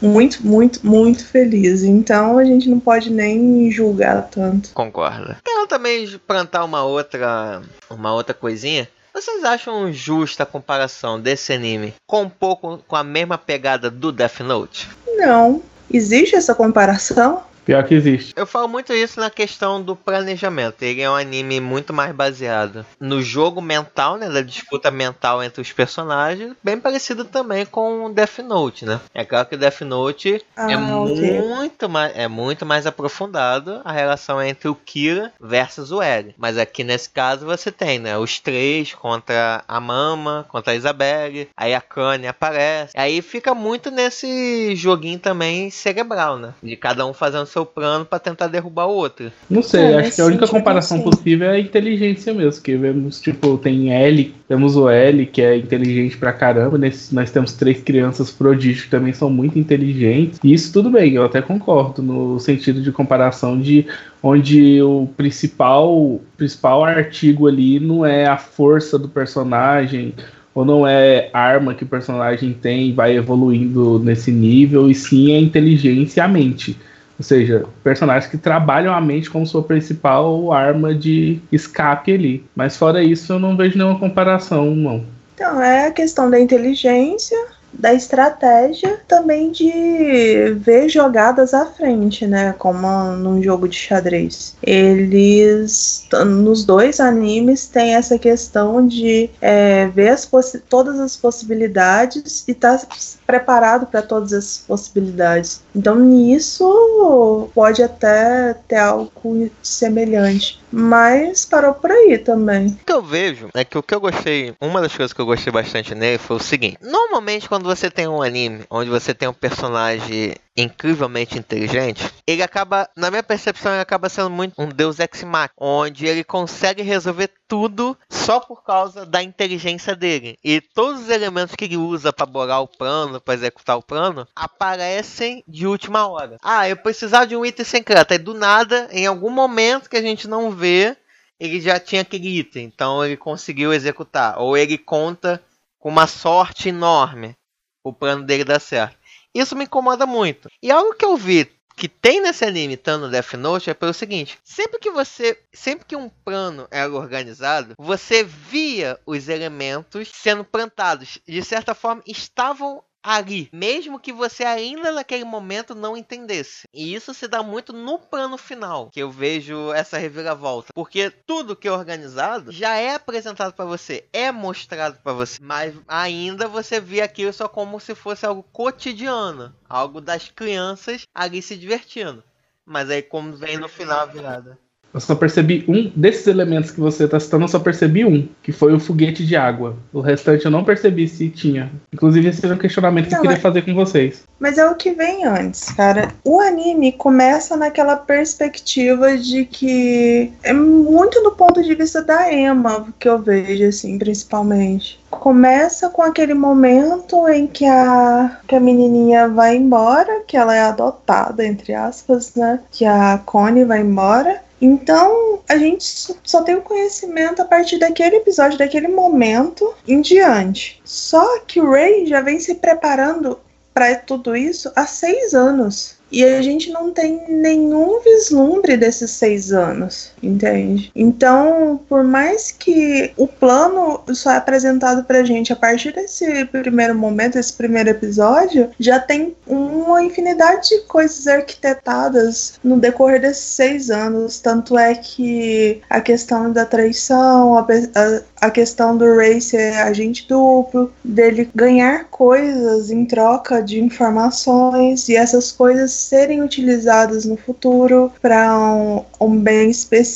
Muito, muito, muito feliz. Então a gente não pode nem julgar tanto. Concordo. Quero também plantar uma outra, uma outra coisinha. Vocês acham justa a comparação desse anime com um pouco com a mesma pegada do Death Note? Não. Existe essa comparação? Pior que existe. Eu falo muito isso na questão do planejamento. Ele é um anime muito mais baseado no jogo mental, né? Da disputa mental entre os personagens. Bem parecido também com o Death Note, né? É claro que o Death Note Ah, é ok. muito mais é muito mais aprofundado a relação entre o Kira versus o L. Mas aqui nesse caso você tem, né, os três contra a Mama, contra a Isabelle, aí a Kanye aparece. Aí fica muito nesse joguinho também cerebral, né? De cada um fazendo seu plano pra tentar derrubar o outro. Não sei, É, acho que a única comparação possível é a inteligência mesmo. Que vemos, tipo, tem L, temos o L, que é inteligente pra caramba. Nesse, nós temos três crianças prodígio que também são muito inteligentes. E isso tudo bem, eu até concordo, no sentido de comparação de onde o principal, principal artigo ali não é a força do personagem. Ou não é arma que o personagem tem e vai evoluindo nesse nível, e sim a inteligência e a mente. Ou seja, personagens que trabalham a mente como sua principal arma de escape ali. Mas fora isso, eu não vejo nenhuma comparação, não. Então, é a questão da inteligência, da estratégia, também de ver jogadas à frente, né? Como num jogo de xadrez. Eles, nos dois animes, tem essa questão de é, ver as todas as possibilidades e estar preparado para todas as possibilidades. Então, nisso pode até ter algo semelhante. Mas parou por aí também. O que eu vejo é que o que eu gostei, uma das coisas que eu gostei bastante nele foi o seguinte: normalmente quando você tem um anime onde você tem um personagem incrivelmente inteligente, ele acaba, na minha percepção, ele acaba sendo muito um Deus ex machina, onde ele consegue resolver tudo só por causa da inteligência dele. E todos os elementos que ele usa para bolar o plano, para executar o plano, aparecem de última hora. Ah, eu precisava de um item secreto. Aí do nada, em algum momento que a gente não vê, ele já tinha aquele item, então ele conseguiu executar. Ou ele conta com uma sorte enorme o plano dele dar certo. Isso me incomoda muito. E algo que eu vi que tem nesse anime, tanto no Death Note, é pelo seguinte: sempre que você, sempre que um plano era organizado, você via os elementos sendo plantados. De certa forma, estavam ali, mesmo que você ainda naquele momento não entendesse. E isso se dá muito no plano final, que eu vejo essa reviravolta, porque tudo que é organizado já é apresentado para você, é mostrado para você, mas ainda você vê aquilo só como se fosse algo cotidiano, algo das crianças ali se divertindo. Mas aí como vem no final a virada. Eu só percebi um desses elementos que você está citando, eu só percebi um, que foi o foguete de água. O restante eu não percebi se tinha. Inclusive, esse era um questionamento que eu queria é- fazer com vocês. Mas é o que vem antes, cara. O anime começa naquela perspectiva de que é muito do ponto de vista da Emma que eu vejo, assim, principalmente. Começa com aquele momento em que a, que a menininha vai embora, que ela é adotada, entre aspas, né? Que a Connie vai embora. Então, a gente só- tem o conhecimento a partir daquele episódio, daquele momento em diante. Só que o Ray já vem se preparando para tudo isso há seis anos. E a gente não tem nenhum vislumbre desses seis anos, entende? Então, por mais que o plano só é apresentado pra gente a partir desse primeiro momento, esse primeiro episódio, já tem uma infinidade de coisas arquitetadas no decorrer desses seis anos. Tanto é que a questão da traição, a, a, a questão do Ray ser agente duplo, dele ganhar coisas em troca de informações e essas coisas serem utilizadas no futuro para um, um bem específico.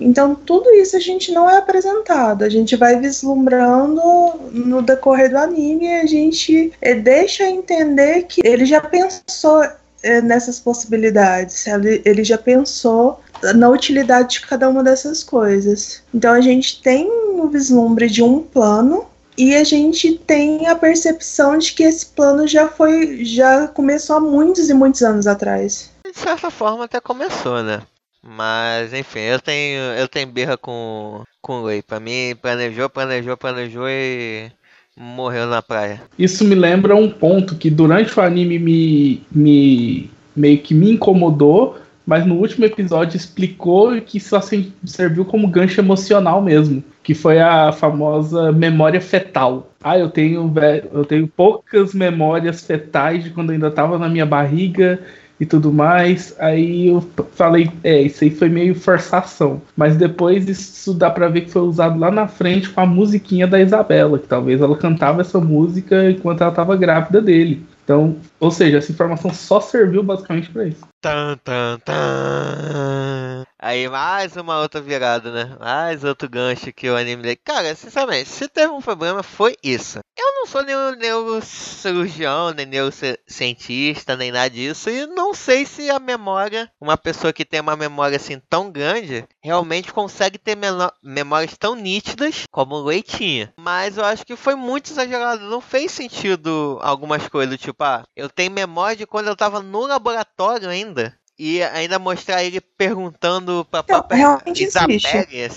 Então, tudo isso a gente não é apresentado. A gente vai vislumbrando no decorrer do anime e a gente eh, deixa entender que ele já pensou eh, nessas possibilidades. Ele, ele já pensou na utilidade de cada uma dessas coisas. Então a gente tem o vislumbre de um plano e a gente tem a percepção de que esse plano já foi, já começou há muitos e muitos anos atrás. De certa forma até começou, né? Mas enfim, eu tenho eu tenho birra com com o Ray. Pra mim, planejou, planejou, planejou e morreu na praia. Isso me lembra um ponto que durante o anime me, me meio que me incomodou, mas no último episódio explicou que só serviu como gancho emocional mesmo, que foi a famosa memória fetal. Ah, eu tenho, eu tenho poucas memórias fetais de quando ainda estava na minha barriga e tudo mais. Aí eu falei, é, isso aí foi meio forçação. Mas depois isso dá pra ver que foi usado lá na frente com a musiquinha da Isabela, que talvez ela cantava essa música enquanto ela estava grávida dele. Então, ou seja, essa informação só serviu basicamente para isso. Tan, tan, tan. Aí mais uma outra virada, né? Mais outro gancho que o anime. Cara, sinceramente, se teve um problema, foi isso. Eu não sou nenhum neurocirurgião, nem neurocientista, nem nada disso. E não sei se a memória, uma pessoa que tem uma memória assim tão grande, realmente consegue ter memórias tão nítidas como o Leitinha. Mas eu acho que foi muito exagerado. Não fez sentido algumas coisas, tipo, ah, eu tenho memória de quando eu tava no laboratório ainda. E ainda mostrar ele perguntando pra própria Isabelle,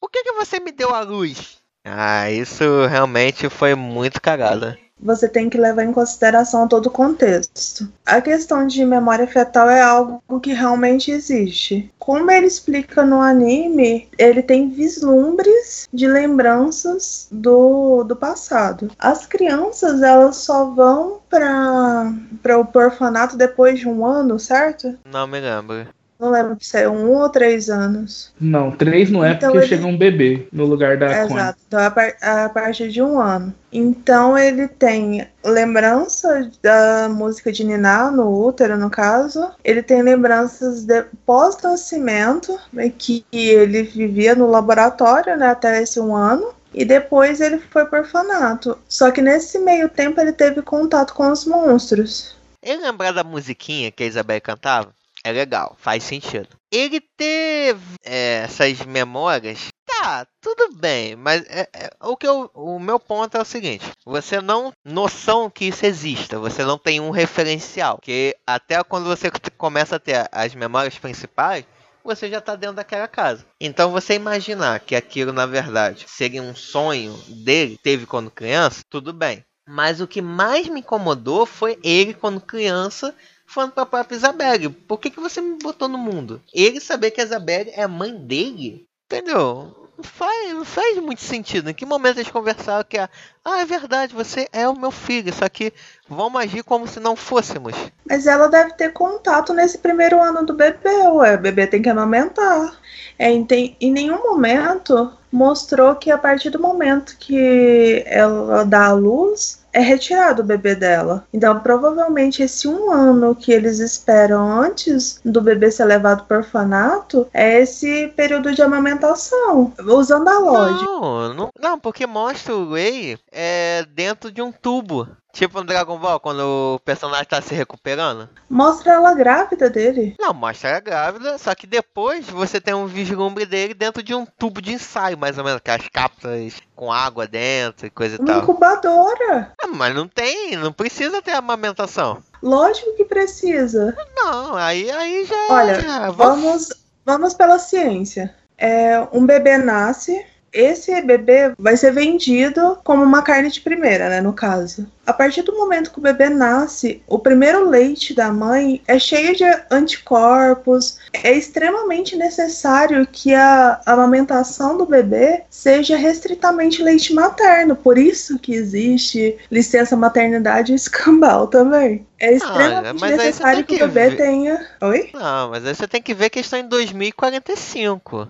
por que, que você me deu a luz? Ah, isso realmente foi muito cagada você tem que levar em consideração todo o contexto. A questão de memória fetal é algo que realmente existe. Como ele explica no anime, ele tem vislumbres de lembranças do, do passado. As crianças, elas só vão para o orfanato depois de um ano, certo? Não me lembro. Não lembro se é um ou três anos. Não, três não é então porque ele... chega um bebê no lugar da Exato, então a, par a partir de um ano. Então ele tem lembrança da música de Niná no útero, no caso. Ele tem lembranças de pós-nascimento, né, que ele vivia no laboratório né, até esse um ano. E depois ele foi por orfanato. Só que nesse meio tempo ele teve contato com os monstros. Ele lembrar da musiquinha que a Isabel cantava? É legal, faz sentido. Ele ter é, essas memórias, tá, tudo bem, mas é, é, o que eu, o meu ponto é o seguinte: você não noção que isso exista, você não tem um referencial, que até quando você começa a ter as memórias principais você já está dentro daquela casa. Então você imaginar que aquilo na verdade seria um sonho dele, teve quando criança, tudo bem. Mas o que mais me incomodou foi ele quando criança falando pra própria Isabelle, por que, que você me botou no mundo? Ele saber que a Isabelle é a mãe dele, entendeu? Não faz, não faz muito sentido. Em que momento eles conversaram que, ah, é verdade, você é o meu filho, só que vamos agir como se não fôssemos. Mas ela deve ter contato nesse primeiro ano do bebê, ué, o bebê tem que amamentar. É, em, em nenhum momento mostrou que a partir do momento que ela dá a luz, é retirado o bebê dela. Então, provavelmente, esse um ano que eles esperam antes do bebê ser levado para orfanato é esse período de amamentação, usando a lógica. Não, não, não porque mostra o Ray é, dentro de um tubo. Tipo no Dragon Ball, quando o personagem tá se recuperando. Mostra ela grávida dele. Não, mostra ela grávida, só que depois você tem um vislumbre dele dentro de um tubo de ensaio, mais ou menos, com as cápsulas com água dentro e coisa Uma e tal. incubadora. Ah, mas não tem, não precisa ter amamentação. Lógico que precisa. Não, aí, aí já. Olha, vamos, vamos pela ciência. É, um bebê nasce, esse bebê vai ser vendido como uma carne de primeira, né, no caso. A partir do momento que o bebê nasce, o primeiro leite da mãe é cheio de anticorpos. É extremamente necessário que a amamentação do bebê seja restritamente leite materno. Por isso que existe licença maternidade escambau também. É ah, extremamente ah, necessário que, que, o bebê ver... tenha. Oi? Não, mas aí você tem que ver que estão em 2045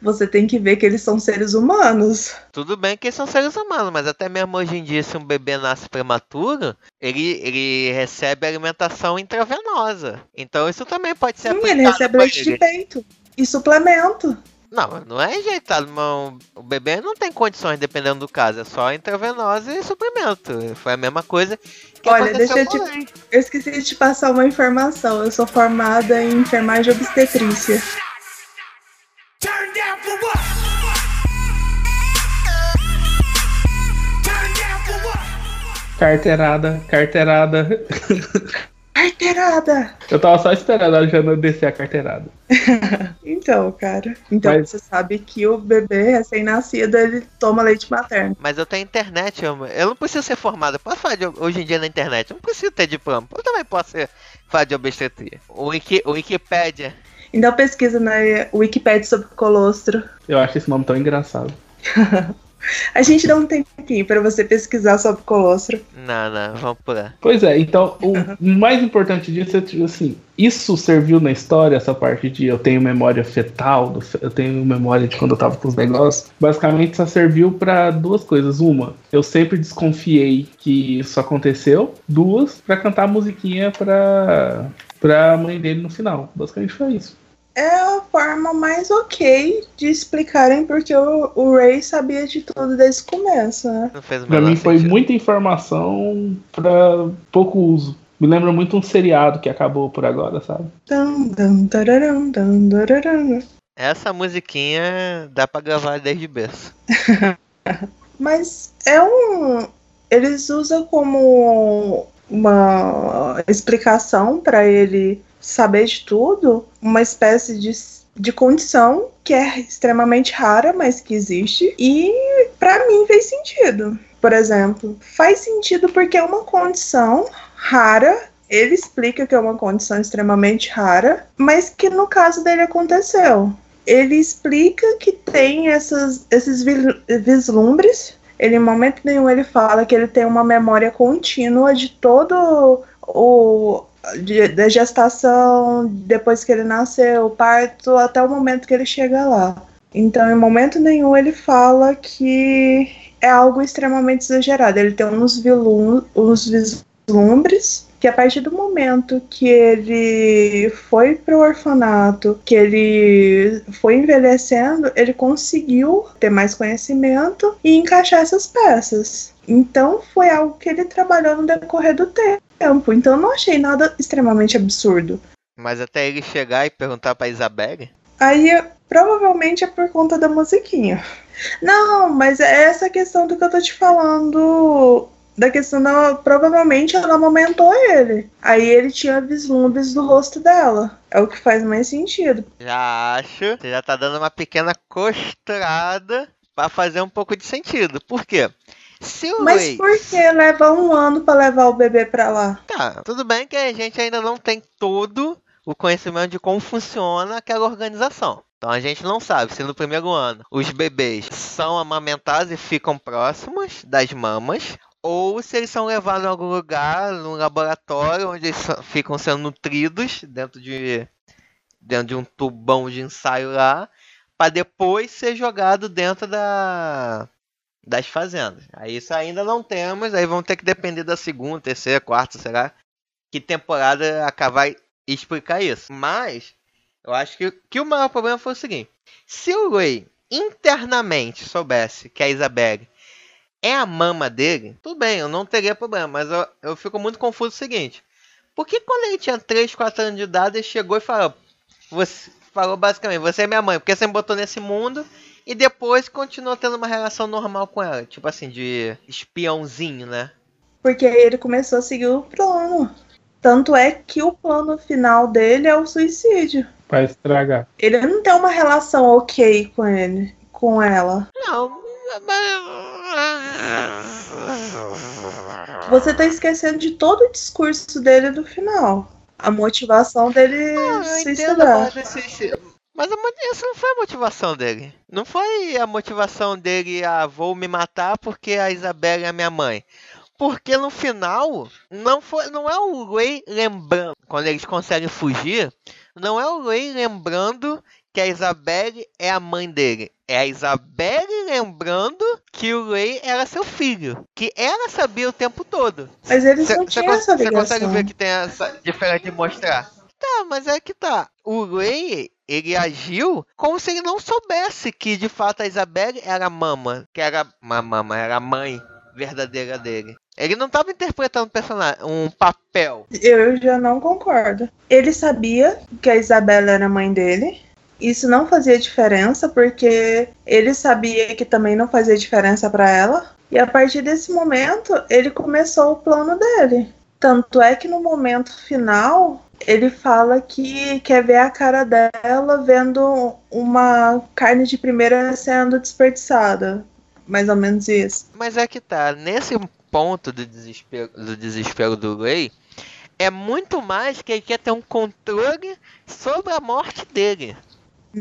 você tem que ver que eles são seres humanos. Tudo bem que eles são seres humanos, mas até mesmo hoje em dia, se um bebê nasce prematuro, ele, ele recebe alimentação intravenosa. Então isso também pode ser Sim, ele recebe leite de peito e suplemento. Não, não é enjeitado, mas o bebê não tem condições, dependendo do caso. É só intravenosa e suplemento. Foi a mesma coisa que Olha, deixa eu te. Eu esqueci de te passar uma informação. Eu sou formada em enfermagem obstetrícia. Turn down for what? Turn down for what? Carteirada, carteirada. Carteirada! Eu tava só esperando a Jana descer a carteirada. *laughs* então, cara. Então Mas... você sabe que o bebê recém-nascido ele toma leite materno. Mas eu tenho internet, eu, eu não preciso ser formado. Eu posso falar de, hoje em dia na internet. Eu não preciso ter diploma. Eu também posso ser, falar de obstetria. O, Wiki, o Wikipedia Então pesquisa na Wikipedia sobre colostro. Eu acho esse nome tão engraçado. *laughs* A gente dá um tempinho para você pesquisar sobre colostro. Não, não, vamos pular. Pois é, então o mais importante disso é tipo assim, isso serviu na história, essa parte de eu tenho memória fetal, eu tenho memória de quando eu tava com os negócios. Basicamente só serviu pra duas coisas. Uma, eu sempre desconfiei que isso aconteceu. Duas, pra cantar a musiquinha pra, pra mãe dele no final. Basicamente foi isso. É a forma mais ok de explicarem porque o, o Ray sabia de tudo desde o começo, né? Não fez Pra mim foi sentido. muita informação pra pouco uso. Me lembra muito um seriado que acabou por agora, sabe? Essa musiquinha dá pra gravar desde berço. *laughs* Mas é um. Eles usam como uma explicação para ele saber de tudo, uma espécie de, de condição que é extremamente rara, mas que existe. E para mim fez sentido. Por exemplo, faz sentido porque é uma condição rara. Ele explica que é uma condição extremamente rara, mas que no caso dele aconteceu. Ele explica que tem essas, esses vislumbres ele em momento nenhum ele fala que ele tem uma memória contínua de todo o da gestação, depois que ele nasceu, parto, até o momento que ele chega lá. Então, em momento nenhum ele fala que é algo extremamente exagerado. Ele tem uns, vilum, uns vislumbres que a partir do momento que ele foi pro orfanato, que ele foi envelhecendo, ele conseguiu ter mais conhecimento e encaixar essas peças. Então foi algo que ele trabalhou no decorrer do tempo. Então eu não achei nada extremamente absurdo. Mas até ele chegar e perguntar pra Isabelle. Aí provavelmente é por conta da musiquinha. Não, mas é essa questão do que eu tô te falando. Da questão da. Provavelmente ela amamentou ele. Aí ele tinha vislumbres do rosto dela. É o que faz mais sentido. Já acho. Você já tá dando uma pequena costurada pra fazer um pouco de sentido. Por quê? Se o Mas Ray- por que leva um ano pra levar o bebê pra lá? Tá, tudo bem que a gente ainda não tem todo o conhecimento de como funciona aquela organização. Então a gente não sabe se no primeiro ano os bebês são amamentados e ficam próximos das mamas, ou se eles são levados a algum lugar, num laboratório, onde eles ficam sendo nutridos dentro de, dentro de um tubão de ensaio lá, para depois ser jogado dentro da, das fazendas. Aí isso ainda não temos, aí vão ter que depender da segunda, terceira, quarta, será? Que temporada acabar explicar isso. Mas eu acho que, que o maior problema foi o seguinte: se o Ray internamente soubesse que a Isabelle é a mama dele, tudo bem, eu não teria problema, mas eu, eu fico muito confuso o seguinte. Por que quando ele tinha 3, 4 anos de idade, ele chegou e falou, você, falou basicamente, você é minha mãe, porque você me botou nesse mundo e depois continuou tendo uma relação normal com ela, tipo assim, de espiãozinho, né? Porque aí ele começou a seguir o plano. Tanto é que o plano final dele é o suicídio. Pra estragar. Ele não tem uma relação ok com ele, com ela. Não. Você tá esquecendo de todo o discurso dele no final. A motivação dele Ah, se a estudar. Mas a essa não foi a motivação dele. Não foi a motivação dele, ah, vou me matar porque a Isabela é minha mãe. Porque no final, não, foi, não é o Ray lembrando, quando eles conseguem fugir, não é o Ray lembrando que a Isabelle é a mãe dele. É a Isabelle lembrando que o Ray era seu filho. Que ela sabia o tempo todo. Mas eles não Você tinham essa consegue ligação. ver que tem essa diferença de mostrar? Tá, mas é que tá. O Ray, ele agiu como se ele não soubesse que de fato a Isabelle era a mama, que era uma mama, era a mãe verdadeira dele. Ele não tava interpretando um personagem, um papel. Eu já não concordo. Ele sabia que a Isabela era a mãe dele. Isso não fazia diferença, porque ele sabia que também não fazia diferença pra ela. E a partir desse momento, ele começou o plano dele. Tanto é que no momento final, ele fala que quer ver a cara dela vendo uma carne de primeira sendo desperdiçada. Mais ou menos isso. Mas é que tá, nesse ponto do desespero do, desespero do Ray, é muito mais que ele quer ter um controle sobre a morte dele.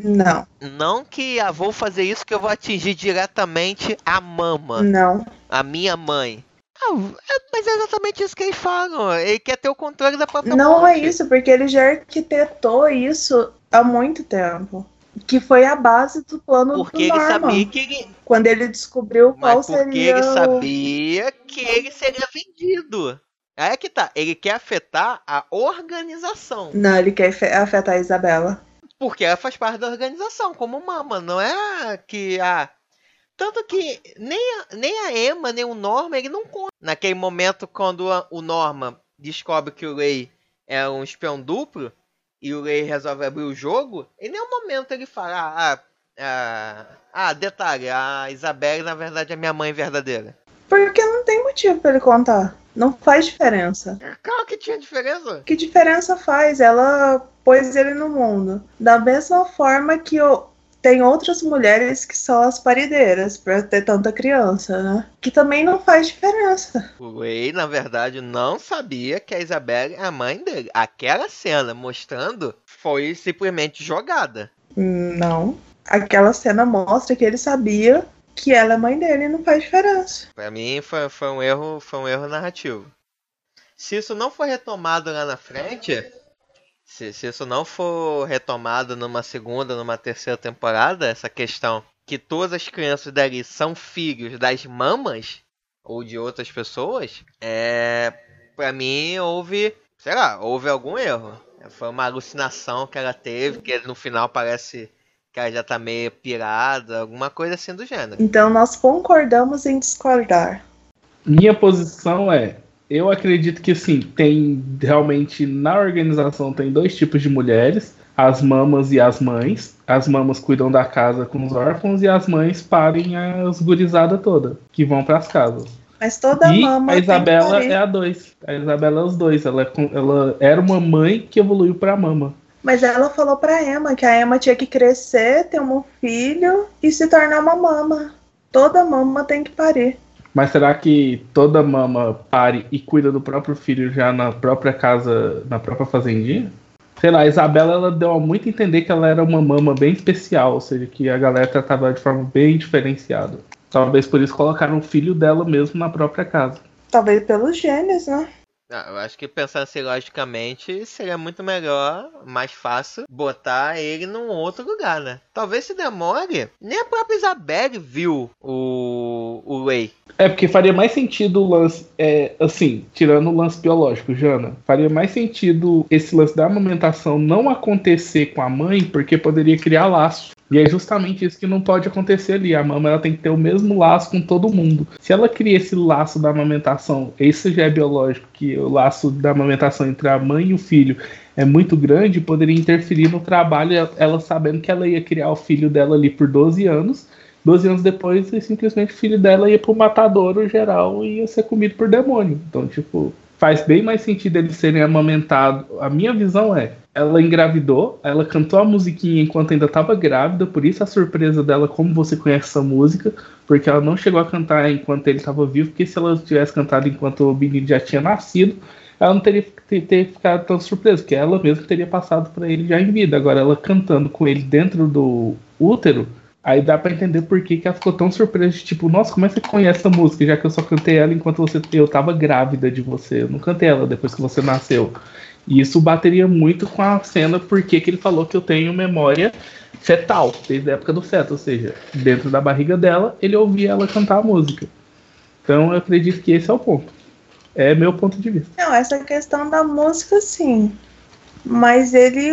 Não, Não que ah, vou fazer isso que eu vou atingir diretamente a mama, não. a minha mãe. Ah, é- mas é exatamente isso que eles falam. Ele quer ter o controle da própria Não morte. é isso, porque ele já arquitetou isso há muito tempo. Que foi a base do plano Porque do ele Norman. sabia que ele. Quando ele descobriu qual Mas porque seria ele o- sabia que ele seria vendido. Aí é que tá. Ele quer afetar a organização. Não, ele quer fe- afetar a Isabela. Porque ela faz parte da organização, como mama. Não é que a. Tanto que nem a, nem a Emma, nem o Norma, ele não conta. Naquele momento, quando a- o Norma descobre que o Ray é um espião duplo e o Ray resolve abrir o jogo, em nenhum momento ele fala: ah, ah, ah, detalhe, a Isabelle na verdade é minha mãe verdadeira. Porque não tem motivo pra ele contar. Não faz diferença. Claro que tinha diferença. Que diferença faz? Ela pôs ele no mundo. Da mesma forma que o- tem outras mulheres que são as parideiras pra ter tanta criança, né? Que também não faz diferença. O Ray, na verdade, não sabia que a Isabelle é a mãe dele. Aquela cena mostrando foi simplesmente jogada. Não. Aquela cena mostra que ele sabia que ela é mãe dele não faz diferença. Pra mim foi, foi um erro, foi um erro narrativo. Se isso não for retomado lá na frente, se, se isso não for retomado numa segunda, numa terceira temporada, essa questão que todas as crianças dali são filhos das mamas ou de outras pessoas, é, para mim houve, sei lá, houve algum erro. Foi uma alucinação que ela teve, que no final parece que ela já tá meio pirada, alguma coisa assim do gênero. Então nós concordamos em discordar. Minha posição é, eu acredito que sim, tem realmente na organização tem dois tipos de mulheres, as mamas e as mães. As mamas cuidam da casa com os órfãos e as mães parem as gurizadas toda, que vão para as casas. Mas toda e mama a tem que Isabela é a dois. A Isabela é os dois. Ela, é ela era uma mãe que evoluiu para mama. Mas ela falou pra Emma que a Emma tinha que crescer, ter um filho e se tornar uma mama. Toda mama tem que parir. Mas será que toda mama pare e cuida do próprio filho já na própria casa, na própria fazendinha? Sei lá, a Isabela ela deu a muito entender que ela era uma mama bem especial, ou seja, que a galera tratava ela de forma bem diferenciada. Talvez por isso colocaram o filho dela mesmo na própria casa. Talvez pelos genes, né? Ah, eu acho que pensando assim logicamente, seria muito melhor, mais fácil, botar ele num outro lugar, né? Talvez se demore. Nem a própria Isabelle viu o, o Ray. É, porque faria mais sentido o lance, é, assim, tirando o lance biológico, Jana, faria mais sentido esse lance da amamentação não acontecer com a mãe, porque poderia criar laço. E é justamente isso que não pode acontecer ali. A mama ela tem que ter o mesmo laço com todo mundo. Se ela cria esse laço da amamentação, esse já é biológico, que o laço da amamentação entre a mãe e o filho é muito grande, poderia interferir no trabalho, ela sabendo que ela ia criar o filho dela ali por 12 anos. 12 anos depois, simplesmente o filho dela ia pro matadouro geral e ia ser comido por demônio. Então, tipo, faz bem mais sentido eles serem amamentados. A minha visão é, ela engravidou, ela cantou a musiquinha enquanto ainda estava grávida, por isso a surpresa dela, como você conhece essa música, porque ela não chegou a cantar enquanto ele estava vivo, porque se ela tivesse cantado enquanto o menino já tinha nascido, ela não teria ter, ter ficado tão surpresa, porque ela mesma teria passado para ele já em vida. Agora, ela cantando com ele dentro do útero, Aí dá pra entender por que, que ela ficou tão surpresa, tipo, nossa, como é que você conhece essa música, já que eu só cantei ela enquanto você, eu tava grávida de você, eu não cantei ela depois que você nasceu. E isso bateria muito com a cena porque que ele falou que eu tenho memória fetal, desde a época do feto, ou seja, dentro da barriga dela, ele ouvia ela cantar a música. Então eu acredito que esse é o ponto. É meu ponto de vista. Não, essa questão da música, sim. Mas ele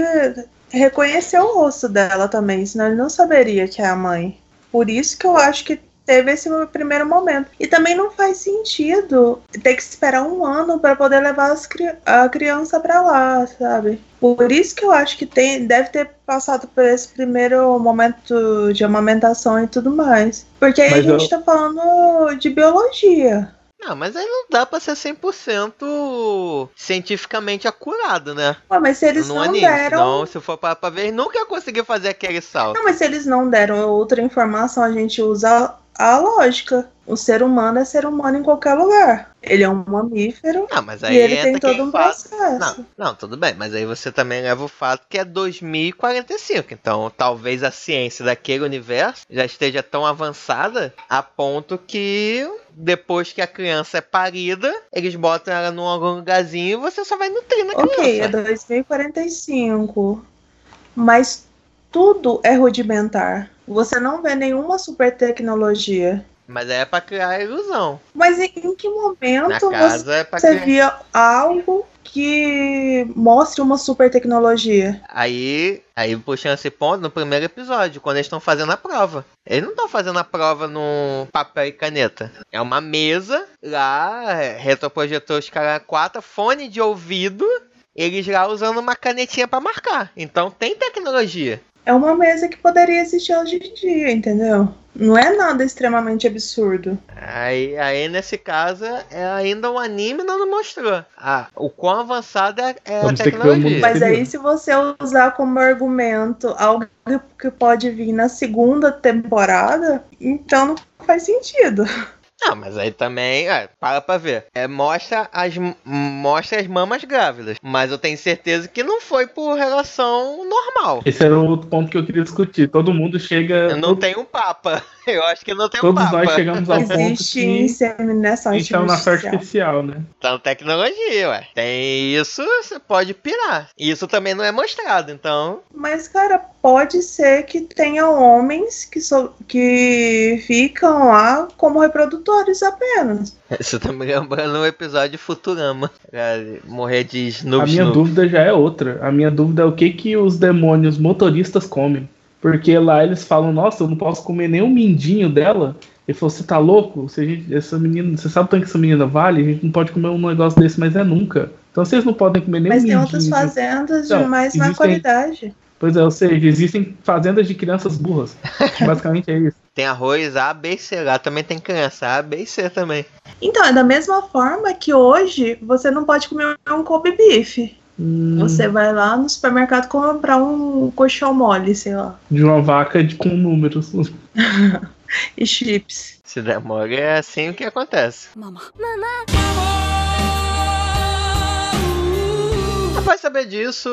reconheceu o rosto dela também, senão ele não saberia que é a mãe. Por isso que eu acho que teve esse primeiro momento. E também não faz sentido ter que esperar um ano para poder levar cri- a criança para lá, sabe? Por isso que eu acho que tem, deve ter passado por esse primeiro momento de amamentação e tudo mais. Porque aí Mas a gente eu- tá falando de biologia. Não, mas aí não dá pra ser 100% cientificamente acurado, né? Ué, mas se eles no não anime. deram. Senão, se for pra, pra ver, nunca ia conseguir fazer aquele salto. Não, mas se eles não deram outra informação, a gente usa a lógica. O ser humano é ser humano em qualquer lugar. Ele é um mamífero Não, mas e aí ele entra tem todo um fato. processo. Não, não, tudo bem, mas aí você também leva o fato que é 2045. Então, talvez a ciência daquele universo já esteja tão avançada a ponto que depois que a criança é parida, eles botam ela num algum lugarzinho e você só vai nutrir na Ok, é criança. 2045. Mas tudo é rudimentar. Você não vê nenhuma super tecnologia. Mas aí é pra criar a ilusão. Mas em, que momento você, é você via algo que mostre uma super tecnologia? Aí, aí puxando esse ponto no primeiro episódio, quando eles estão fazendo a prova. Eles não estão fazendo a prova no papel e caneta. É uma mesa lá, é, retroprojetor os caras quatro, fone de ouvido, eles lá usando uma canetinha pra marcar. Então tem tecnologia. É uma mesa que poderia existir hoje em dia, entendeu? Não é nada extremamente absurdo. Aí, aí nesse caso, é ainda um anime não mostrou. Ah, o quão avançada é, é a o tecnologia. Mas aí, se você usar como argumento algo que pode vir na segunda temporada, então não faz sentido. *laughs* Não, mas aí também, é, para pra ver. É, mostra, as, mostra as mamas grávidas. Mas eu tenho certeza que não foi por relação normal. Esse era o outro ponto que eu queria discutir. Todo mundo chega. Não tem um papa. *laughs* Eu acho que não tem um Todos papa. nós chegamos ao ponto Existe que inseminação então na sorte artificial. artificial, né? Então, tecnologia, ué. Tem isso, você pode pirar. Isso também não é mostrado, então. Mas, cara, pode ser que tenha homens que, so- que ficam lá como reprodutores apenas. Isso tá me lembrando um episódio de Futurama. É, morrer de A Snoop minha Snoop. dúvida já é outra. A minha dúvida é o que que os demônios motoristas comem. Porque lá eles falam, nossa, eu não posso comer nem um mindinho dela. Ele falou, você tá louco? Se a gente, essa menina, você sabe o tanto que essa menina vale? A gente não pode comer um negócio desse, mas é nunca. Então vocês não podem comer nem Mas um tem outras fazendas de Não, mais má qualidade. Pois é, ou seja, existem fazendas de crianças burras. *laughs* Basicamente é isso. Tem arroz A, B e C. Lá também tem criança A, B e C também. Então, é da mesma forma que hoje você não pode comer um Kobe beef. Hum, Você vai lá no supermercado comprar um colchão mole, sei lá, De uma vaca de, com números. *laughs* e chips. Se demora, é assim o que acontece. Após saber disso,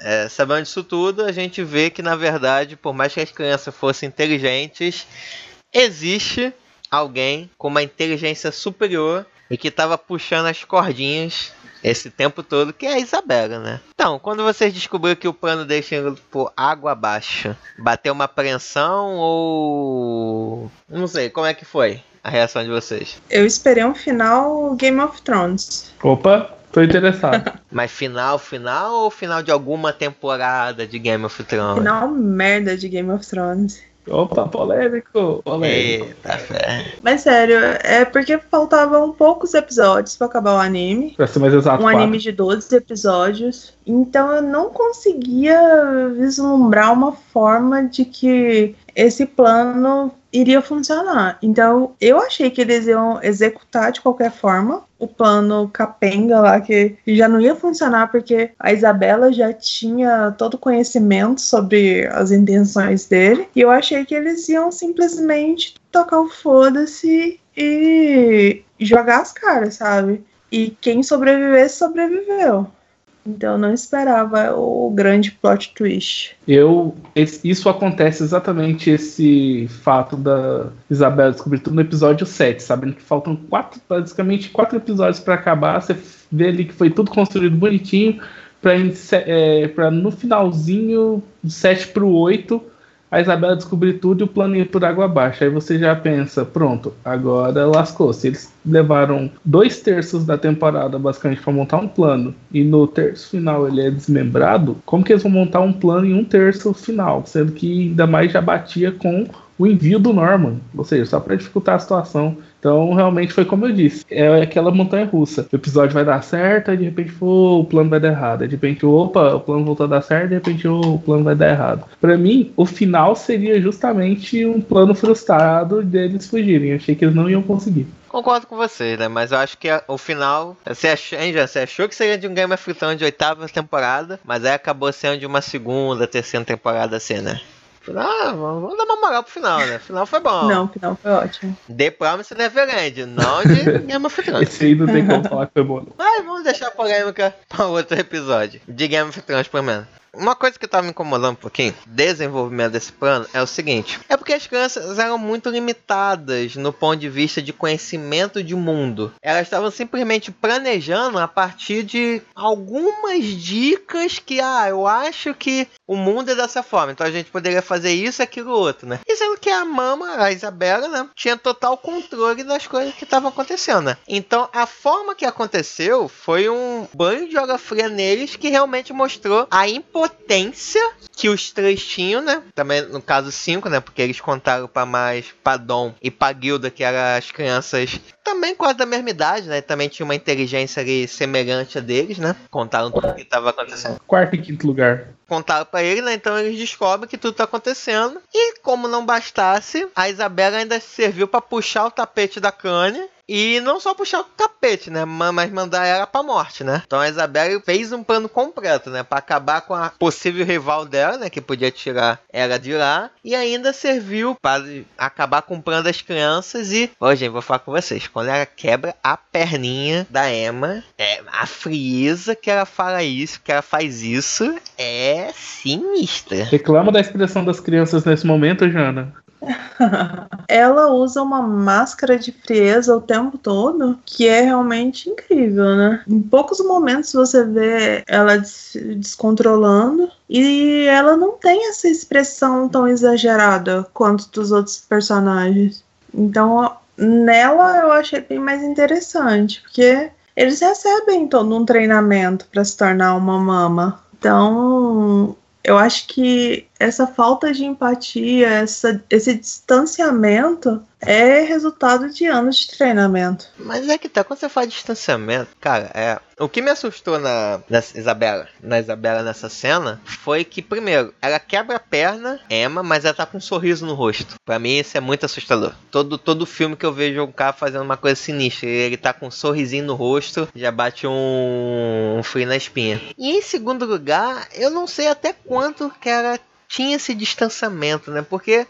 é, sabendo disso tudo, a gente vê que na verdade, por mais que as crianças fossem inteligentes, existe alguém com uma inteligência superior e que estava puxando as cordinhas esse tempo todo, que é a Isabela, né? Então, quando vocês descobriram que o plano ido por água abaixo, bateu uma apreensão ou. Não sei, como é que foi a reação de vocês? Eu esperei um final Game of Thrones. Opa, tô interessado. *laughs* Mas final, final ou final de alguma temporada de Game of Thrones? Final merda de Game of Thrones. Opa, polêmico, polêmico. Eita, fé. Mas sério, é porque faltavam poucos episódios pra acabar o anime. Pra ser mais exato, Um quatro. anime de 12 episódios. Então eu não conseguia vislumbrar uma forma de que esse plano iria funcionar. Então eu achei que eles iam executar de qualquer forma o plano capenga lá, que já não ia funcionar porque a Isabela já tinha todo o conhecimento sobre as intenções dele. E eu achei que eles iam simplesmente tocar o foda-se e jogar as caras, sabe? E quem sobrevivesse, sobreviveu. Então não esperava o grande plot twist. Eu, isso acontece exatamente esse fato da Isabela descobrir tudo no episódio 7, sabendo que faltam quatro, basicamente quatro episódios pra acabar. Você vê ali que foi tudo construído bonitinho se- é, no finalzinho, do 7 pro 8, a Isabela descobrir tudo e o plano por água abaixo. Aí você já pensa, pronto, agora lascou. Se eles levaram dois terços da temporada basicamente para montar um plano e no terço final ele é desmembrado, como que eles vão montar um plano em um terço final? Sendo que ainda mais já batia com o envio do Norman, ou seja, só para dificultar a situação. Então, realmente foi como eu disse, é aquela montanha russa. O episódio vai dar certo, aí de repente, o plano vai dar errado. De repente, opa, o plano voltou a dar certo, de repente, o plano vai dar errado. Para mim, o final seria justamente um plano frustrado deles fugirem. Eu achei que eles não iam conseguir. Concordo com vocês, né? Mas eu acho que o final. Você achou, hein? Você achou que seria de um Game of Thrones de oitava temporada, mas aí acabou sendo de uma segunda, terceira temporada assim, né? Final, vamos, vamos dar uma moral pro final, né? O final foi bom. Não, o final foi ótimo. The Promise Neverland, não de *laughs* Game of Thrones. Esse aí não tem como falar que foi bom. não. Mas vamos deixar a polêmica para outro episódio. De Game of Thrones, pelo menos. Uma coisa que tava me incomodando um pouquinho, desenvolvimento desse plano, é o seguinte: é porque as crianças eram muito limitadas no ponto de vista de conhecimento de mundo. Elas estavam simplesmente planejando a partir de algumas dicas que, ah, eu acho que o mundo é dessa forma, então a gente poderia fazer isso, aquilo, outro, né? E sendo que a mama, a Isabela, né, tinha total controle das coisas que estavam acontecendo, né? Então a forma que aconteceu foi um banho de água fria neles que realmente mostrou a impotência que os três tinham, né? Também no caso cinco, né? Porque eles contaram para mais pra Dom e pra Guilda, que eram as crianças também quase da mesma idade, né? Também tinha uma inteligência ali semelhante a deles, né? Contaram tudo o que estava acontecendo Quarto e quinto lugar. Contaram pra ele, né? Então eles descobrem que tudo tá acontecendo. E como não bastasse, a Isabela ainda serviu pra puxar o tapete da Kanye. E não só puxar o tapete, né? ma- Mas mandar ela pra morte, né? Então a Isabela fez um plano completo, né? Pra acabar com a possível rival dela, né? Que podia tirar ela de lá. E ainda serviu para acabar com o plano das crianças. E, ó, gente, vou falar com vocês. Quando ela quebra a perninha da Emma, é a frieza que ela fala isso, que ela faz isso, é sinistra. Reclama da expressão das crianças nesse momento, Jana. *laughs* Ela usa uma máscara de frieza o tempo todo, que é realmente incrível, né? Em poucos momentos você vê ela des- descontrolando e ela não tem essa expressão tão exagerada quanto dos outros personagens. Então, nela eu achei bem mais interessante, porque eles recebem todo um treinamento para se tornar uma mama. Então, eu acho que essa falta de empatia, essa, esse distanciamento é resultado de anos de treinamento. Mas é que tá, quando você fala de distanciamento, cara, é. O que me assustou na, nessa Isabela, na Isabela nessa cena, foi que, primeiro, ela quebra a perna, Emma, mas ela tá com um sorriso no rosto. Pra mim, isso é muito assustador. Todo, todo filme que eu vejo um cara fazendo uma coisa sinistra, ele tá com um sorrisinho no rosto, já bate um, um frio na espinha. E em segundo lugar, eu não sei até quanto que ela tinha esse distanciamento, né? Porque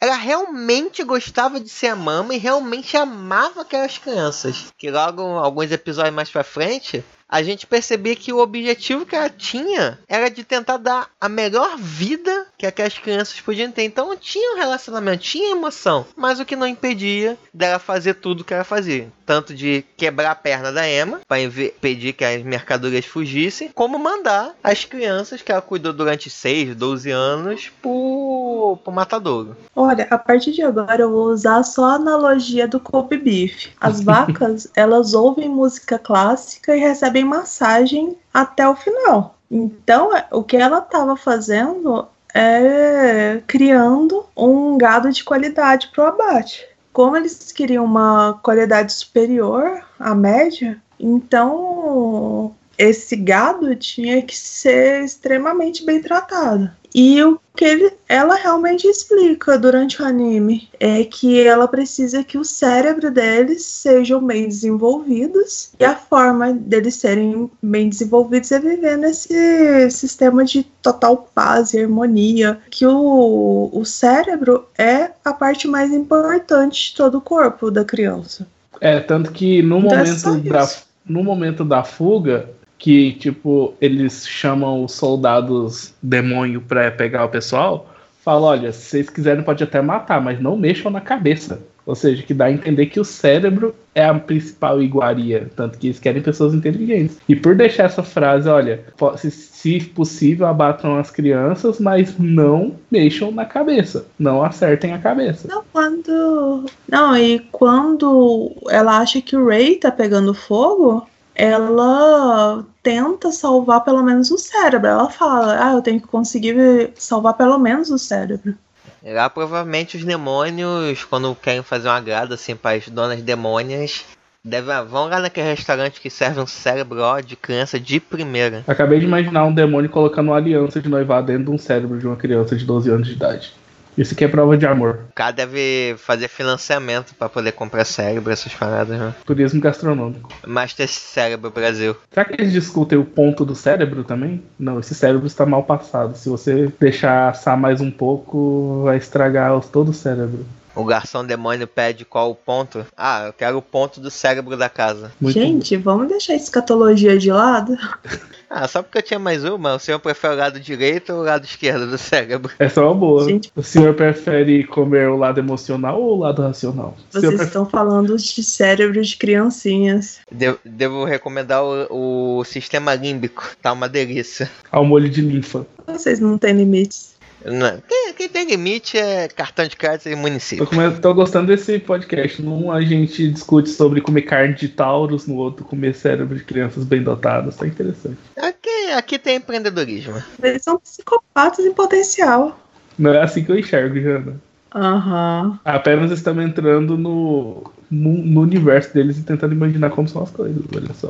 ela realmente gostava de ser a mama e realmente amava aquelas crianças. Que logo, alguns episódios mais pra frente, a gente percebia que o objetivo que ela tinha era de tentar dar a melhor vida que aquelas crianças podiam ter. Então tinha um relacionamento, tinha emoção, mas o que não impedia dela fazer tudo que ela fazia. Tanto de quebrar a perna da Emma, para impedir que as mercadorias fugissem, como mandar as crianças que ela cuidou durante 6, 12 anos pro, pro matadouro. Olha, a partir de agora eu vou usar só a analogia do Kobe Beef. As *laughs* vacas, elas ouvem música clássica e recebem massagem até o final. Então, é- o que ela estava fazendo é criando um gado de qualidade para o abate. Como eles queriam uma qualidade superior à média, então esse gado tinha que ser extremamente bem tratado. E o que ele- ela realmente explica durante o anime é que ela precisa que o cérebro deles sejam bem desenvolvidos e a forma deles serem bem desenvolvidos é viver nesse sistema de total paz e harmonia, que o, o cérebro é a parte mais importante de todo o corpo da criança. É, tanto que no Então é momento, só da, no momento da fuga, que, tipo, eles chamam os soldados demônio pra pegar o pessoal, fala, olha, se vocês quiserem pode até matar, mas não mexam na cabeça. Ou seja, que dá a entender que o cérebro é a principal iguaria, tanto que eles querem pessoas inteligentes. E por deixar essa frase, olha, se, se possível abatam as crianças, mas não mexam na cabeça, não acertem a cabeça. Não, quando. Não, e quando ela acha que o Ray tá pegando fogo, ela tenta salvar pelo menos o cérebro. Ela fala, ah, eu tenho que conseguir salvar pelo menos o cérebro. Lá provavelmente os demônios, quando querem fazer um agrado assim para as donas demônias, deve, vão lá naquele restaurante que serve um cérebro ó, de criança de primeira. Acabei de imaginar um demônio colocando uma aliança de noivado dentro de um cérebro de uma criança de 12 anos de idade. Isso aqui é prova de amor. O cara deve fazer financiamento pra poder comprar cérebro, essas paradas, né? Turismo gastronômico. Master Cérebro Brasil. Será que eles discutem o ponto do cérebro também? Não, esse cérebro está mal passado. Se você deixar assar mais um pouco, vai estragar todo o cérebro. O garçom demônio pede qual o ponto? Ah, eu quero o ponto do cérebro da casa. Muito Gente, vamos deixar a escatologia de lado? *laughs* Ah, só porque eu tinha mais uma, o senhor prefere o lado direito ou o lado esquerdo do cérebro? Essa é uma boa. Gente. O senhor prefere comer o lado emocional ou o lado racional? Vocês prefere- estão falando de cérebro de criancinhas. De- devo recomendar o, o sistema límbico, tá uma delícia. ao molho de linfa. Vocês não têm limites. Não, quem, quem tem limite é cartão de crédito e município. come- tô gostando desse podcast. Num a gente discute sobre comer carne de tauros, no outro comer cérebro de crianças bem dotadas. Tá interessante. Aqui, aqui tem empreendedorismo. Eles são psicopatas em potencial. Não é assim que eu enxergo, Jana. Aham. Apenas estamos entrando no, no, no universo deles e tentando imaginar como são as coisas. Olha só.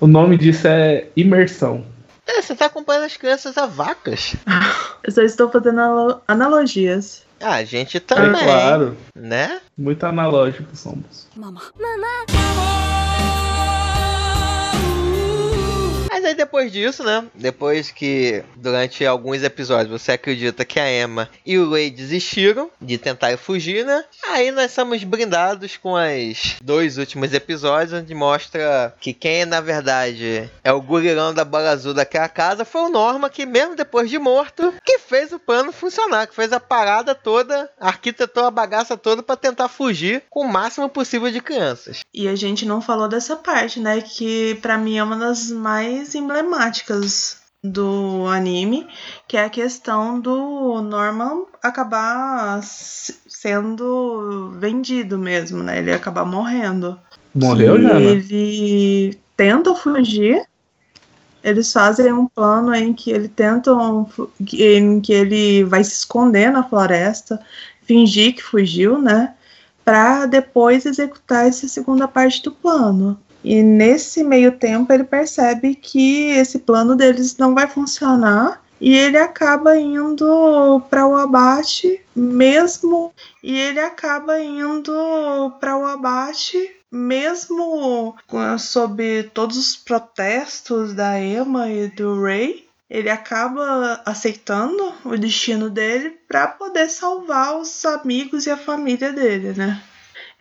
O nome disso é imersão. É, você tá acompanhando as crianças a vacas. *laughs* Eu só estou fazendo analo- analogias. Ah, a gente É também, claro. né? Muito analógico somos. Mas aí depois disso, né? Depois que durante alguns episódios você acredita que a Emma e o Ray desistiram de tentar fugir, né? Aí nós somos brindados com os dois últimos episódios, onde mostra que quem na verdade é o gurilão da bola azul daquela casa foi o Norma, que mesmo depois de morto, que fez o plano funcionar, que fez a parada toda, arquitetou a bagaça toda pra tentar fugir com o máximo possível de crianças. E a gente não falou dessa parte, né? Que pra mim é uma das mais emblemáticas do anime, que é a questão do Norman acabar sendo vendido mesmo, né? Ele acabar morrendo. Morreu, que Jana? Ele tenta fugir. Eles fazem um plano em que ele tentam fu- em que ele vai se esconder na floresta, fingir que fugiu, né? Para depois executar essa segunda parte do plano. E nesse meio tempo ele percebe que esse plano deles não vai funcionar e ele acaba indo para o abate mesmo e ele acaba indo para o abate mesmo sob todos os protestos da Emma e do Ray. Ele acaba aceitando o destino dele para poder salvar os amigos e a família dele, né?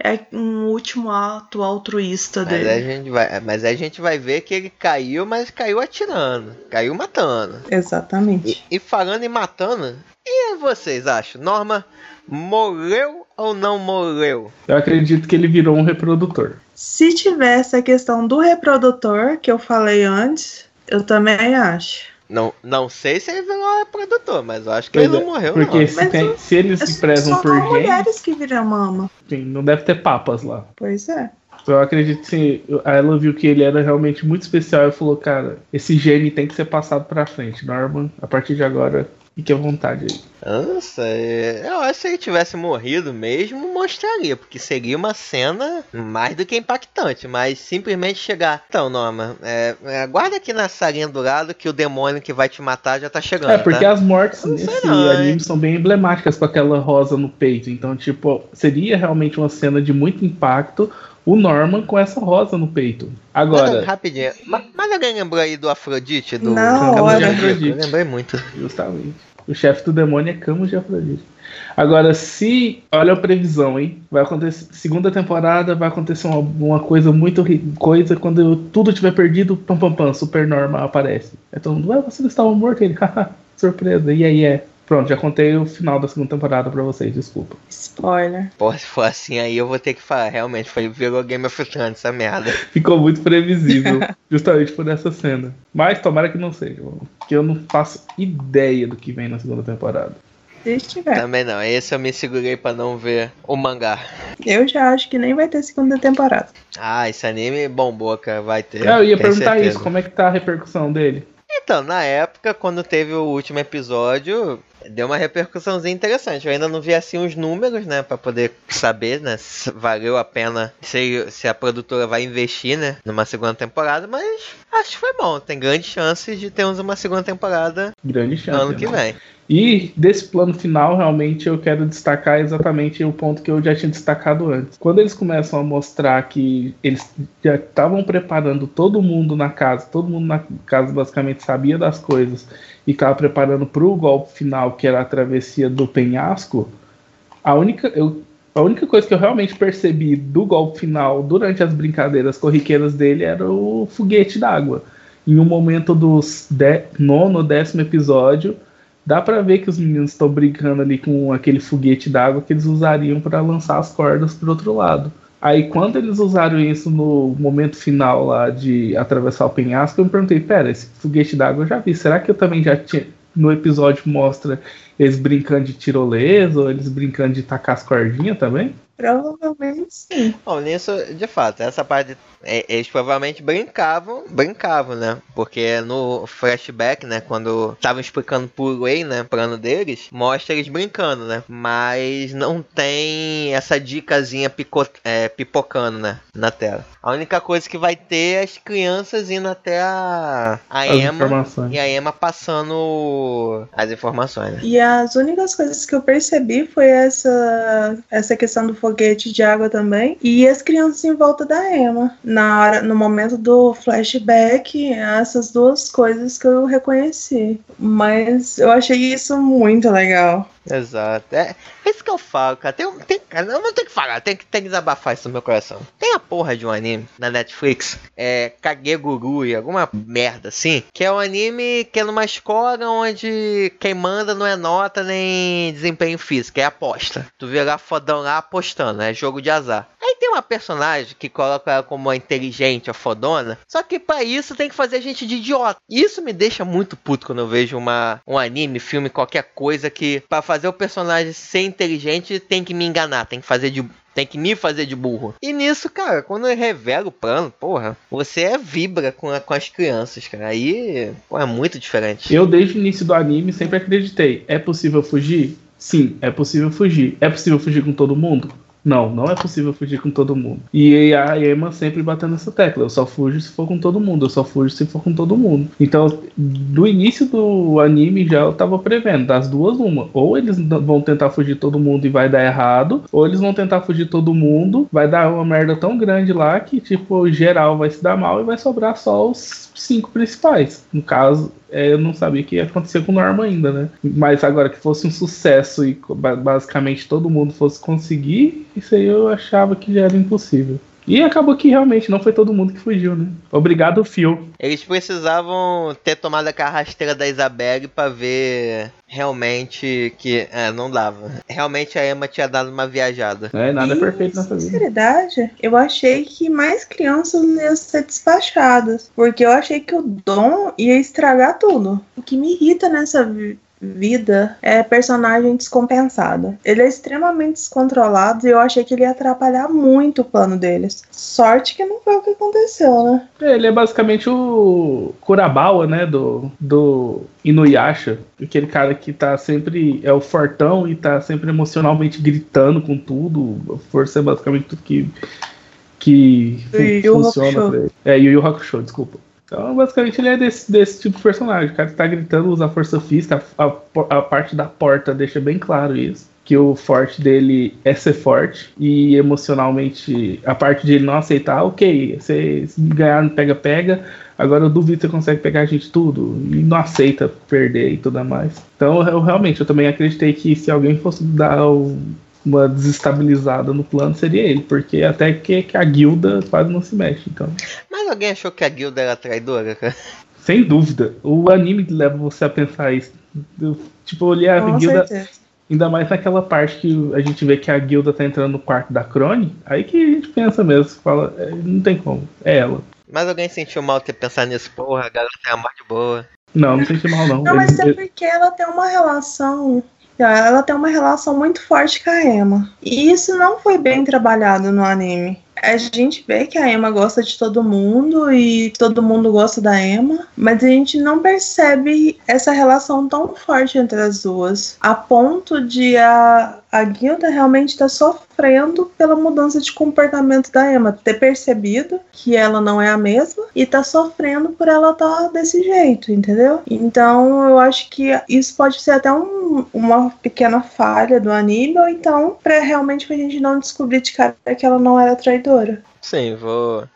É um último ato altruísta Mas a, dele. gente vai, mas a gente vai ver que ele caiu, mas caiu atirando. Caiu matando. Exatamente. E, e falando em matando, e vocês acham? Norma morreu ou não morreu? Eu acredito que ele virou um reprodutor. Se tivesse a questão do reprodutor, que eu falei antes, eu também acho. Não, não sei se ele virou reprodutor, mas eu acho que Pois ele é, não morreu, Porque não. se, tem- o- se eles se prezam por gente, mulheres que viram mama. sim, não deve ter papas lá. Pois é. Eu acredito que sim, a ela viu que ele era realmente muito especial e falou, cara, esse gene tem que ser passado pra frente. Norman, a partir de agora, fique à vontade aí. Nossa, é- eu acho que se ele tivesse morrido mesmo, mostraria, porque seria uma cena mais do que impactante, mas simplesmente chegar. Então, Norma, é, é, guarda aqui na salinha do lado que o demônio que vai te matar já tá chegando. É, porque tá? as mortes Não nesse não, anime hein? são bem emblemáticas com aquela rosa no peito. Então, tipo, seria realmente uma cena de muito impacto o Norman com essa rosa no peito. Mas, Agora, rapidinho, ma- mas alguém lembrou aí do Afrodite? Do Na de hora. Afrodite? Eu lembrei muito. justamente, o chefe do demônio é Camus de Afrodite. Agora, se. Olha a previsão, hein? Vai acontecer. Segunda temporada vai acontecer uma, uma coisa muito coisa quando tudo tiver perdido, pam pam pam, Super Norma aparece. Mundo, ué, você não estava morto? Ele, surpresa, e aí é. Pronto, já contei o final da segunda temporada pra vocês, desculpa. Spoiler. Pô, se for assim aí eu vou ter que falar. Realmente, foi virou Game of Thrones essa merda. *laughs* Ficou muito previsível, *laughs* justamente por essa cena. Mas tomara que não seja, porque eu não faço ideia do que vem na segunda temporada. Se tiver. Também não. Esse eu me segurei pra não ver o mangá. Eu já acho que nem vai ter segunda temporada. Ah, esse anime bombou, cara. Vai ter. É, eu ia perguntar certeza. isso, como é que tá a repercussão dele? Então, na época, quando teve o último episódio, deu uma repercussãozinha interessante. Eu ainda não vi assim os números, né, para poder saber, né, se valeu a pena, se, se a produtora vai investir, né, numa segunda temporada, mas acho que foi bom. Tem grandes chances de termos uma segunda temporada Grande chance. ano que né? vem. E desse plano final, realmente eu quero destacar exatamente o ponto que eu já tinha destacado antes. Quando eles começam a mostrar que eles já estavam preparando todo mundo na casa, todo mundo na casa basicamente sabia das coisas e estava preparando para o golpe final, que era a travessia do penhasco, a única, eu, a única coisa que eu realmente percebi do golpe final durante as brincadeiras corriqueiras dele era o foguete d'água. Em um momento dos nono, décimo episódio, dá pra ver que os meninos estão brincando ali com aquele foguete d'água que eles usariam para lançar as cordas pro outro lado. Aí quando eles usaram isso no momento final lá de atravessar o penhasco, eu me perguntei, pera, esse foguete d'água eu já vi, será que eu também já tinha. No episódio mostra eles brincando de tirolesa ou eles brincando de tacar as cordinhas também? Provavelmente sim. Bom, nisso, de fato, essa parte. é, Eles provavelmente brincavam, brincavam, né? Porque no flashback, né? Quando estavam explicando por Way, né? O plano deles, mostra eles brincando, né? Mas não tem essa dicasinha pico, é, pipocando, né? Na tela. A única coisa que vai ter é as crianças indo até a, a As Emma e a Emma passando as informações, né? E as únicas coisas que eu percebi foi essa, essa questão do foguete de água também. E as crianças em volta da Emma. Na hora, no momento do flashback, essas duas coisas que eu reconheci. Mas eu achei isso muito legal. Exato. É isso que eu falo, cara. Tem, tem, cara, não tenho que falar, tem que, tem que desabafar isso no meu coração. Tem a porra de um anime na Netflix, é Kagegurui, alguma merda assim, que é um anime que é numa escola onde quem manda não é nota nem desempenho físico, é aposta. Tu vê lá fodão lá apostando, é jogo de azar. Aí tem uma personagem que coloca ela como a inteligente, a fodona, só que pra isso tem que fazer a gente de idiota. Isso me deixa muito puto quando eu vejo uma, um anime, filme, qualquer coisa que pra fazer o personagem ser inteligente tem que me enganar, tem que fazer de tem que me fazer de burro. E nisso, cara, quando eu revelo o plano, porra, você é vibra com, a- com as crianças, cara. Aí, é muito diferente. Eu, desde o início do anime, sempre acreditei. É possível fugir? Sim, é possível fugir. É possível fugir com todo mundo? Não, não é possível fugir com todo mundo. E a Emma sempre batendo nessa tecla. Eu só fujo se for com todo mundo. Eu só fujo se for com todo mundo. Então, do início do anime já eu tava prevendo. Das duas, uma. Ou eles vão tentar fugir todo mundo e vai dar errado. Ou eles vão tentar fugir todo mundo. Vai dar uma merda tão grande lá que, tipo, geral vai se dar mal e vai sobrar só os cinco principais. No caso, é, eu não sabia que ia acontecer com o Norma ainda, né? Mas agora que fosse um sucesso e ba- basicamente todo mundo fosse conseguir, isso aí eu achava que já era impossível. E acabou que realmente não foi todo mundo que fugiu, né? Obrigado, Phil. Eles precisavam ter tomado a carrasteira da Isabelle pra ver realmente que. É, não dava. Realmente a Emma tinha dado uma viajada. É, nada é E, perfeito nessa vida. sinceridade, eu achei que mais crianças iam ser despachadas. Porque eu achei que o Dom ia estragar tudo. O que me irrita nessa vida é personagem descompensado. Ele é extremamente descontrolado e eu achei que ele ia atrapalhar muito o plano deles. Sorte que não foi o que aconteceu, né? Ele é basicamente o Kurabawa, né? Do, do Inuyasha. Aquele cara que tá sempre. É o fortão e tá sempre emocionalmente gritando com tudo. Força é basicamente tudo que. Que funciona Hakusho. pra ele. É, Yu Yu Hakusho, desculpa. Então, basicamente, ele é desse, desse tipo de personagem. O cara tá gritando, usa força física. A, a- a parte da porta deixa bem claro isso. Que o forte dele é ser forte. E emocionalmente, a parte de ele não aceitar, ok, você ganhar pega-pega. Agora eu duvido que você consegue pegar a gente tudo. E não aceita perder e tudo mais. Então, eu realmente, eu também acreditei que se alguém fosse dar o- uma desestabilizada no plano, seria ele. Porque até que, que a guilda quase não se mexe. Então. Mas alguém achou que a guilda era traidora, cara? Sem dúvida. O anime leva você a pensar isso. Eu, tipo, olhei a Com guilda, certeza. ainda mais naquela parte que a gente vê que a guilda tá entrando no quarto da Crone, aí que a gente pensa mesmo, fala, é, não tem como, é ela. Mas alguém sentiu mal ter pensado nisso, porra, a garota tem uma morte boa. Não, não senti mal não. Não, mas é porque ela tem uma relação. Ela tem uma relação muito forte com a Emma. E isso não foi bem trabalhado no anime. a gente vê que a Emma gosta de todo mundo e todo mundo gosta da Emma, mas a gente não percebe essa relação tão forte entre as duas, a ponto de a, a Guilda realmente estar tá sofrendo pela mudança de comportamento da Emma, ter percebido que ela não é a mesma e tá sofrendo por ela estar tá desse jeito, entendeu? Então eu acho que isso pode ser até um, uma pequena falha do anime, ou então para realmente a gente não descobrir de cara que ela não era traidora. Sim, vou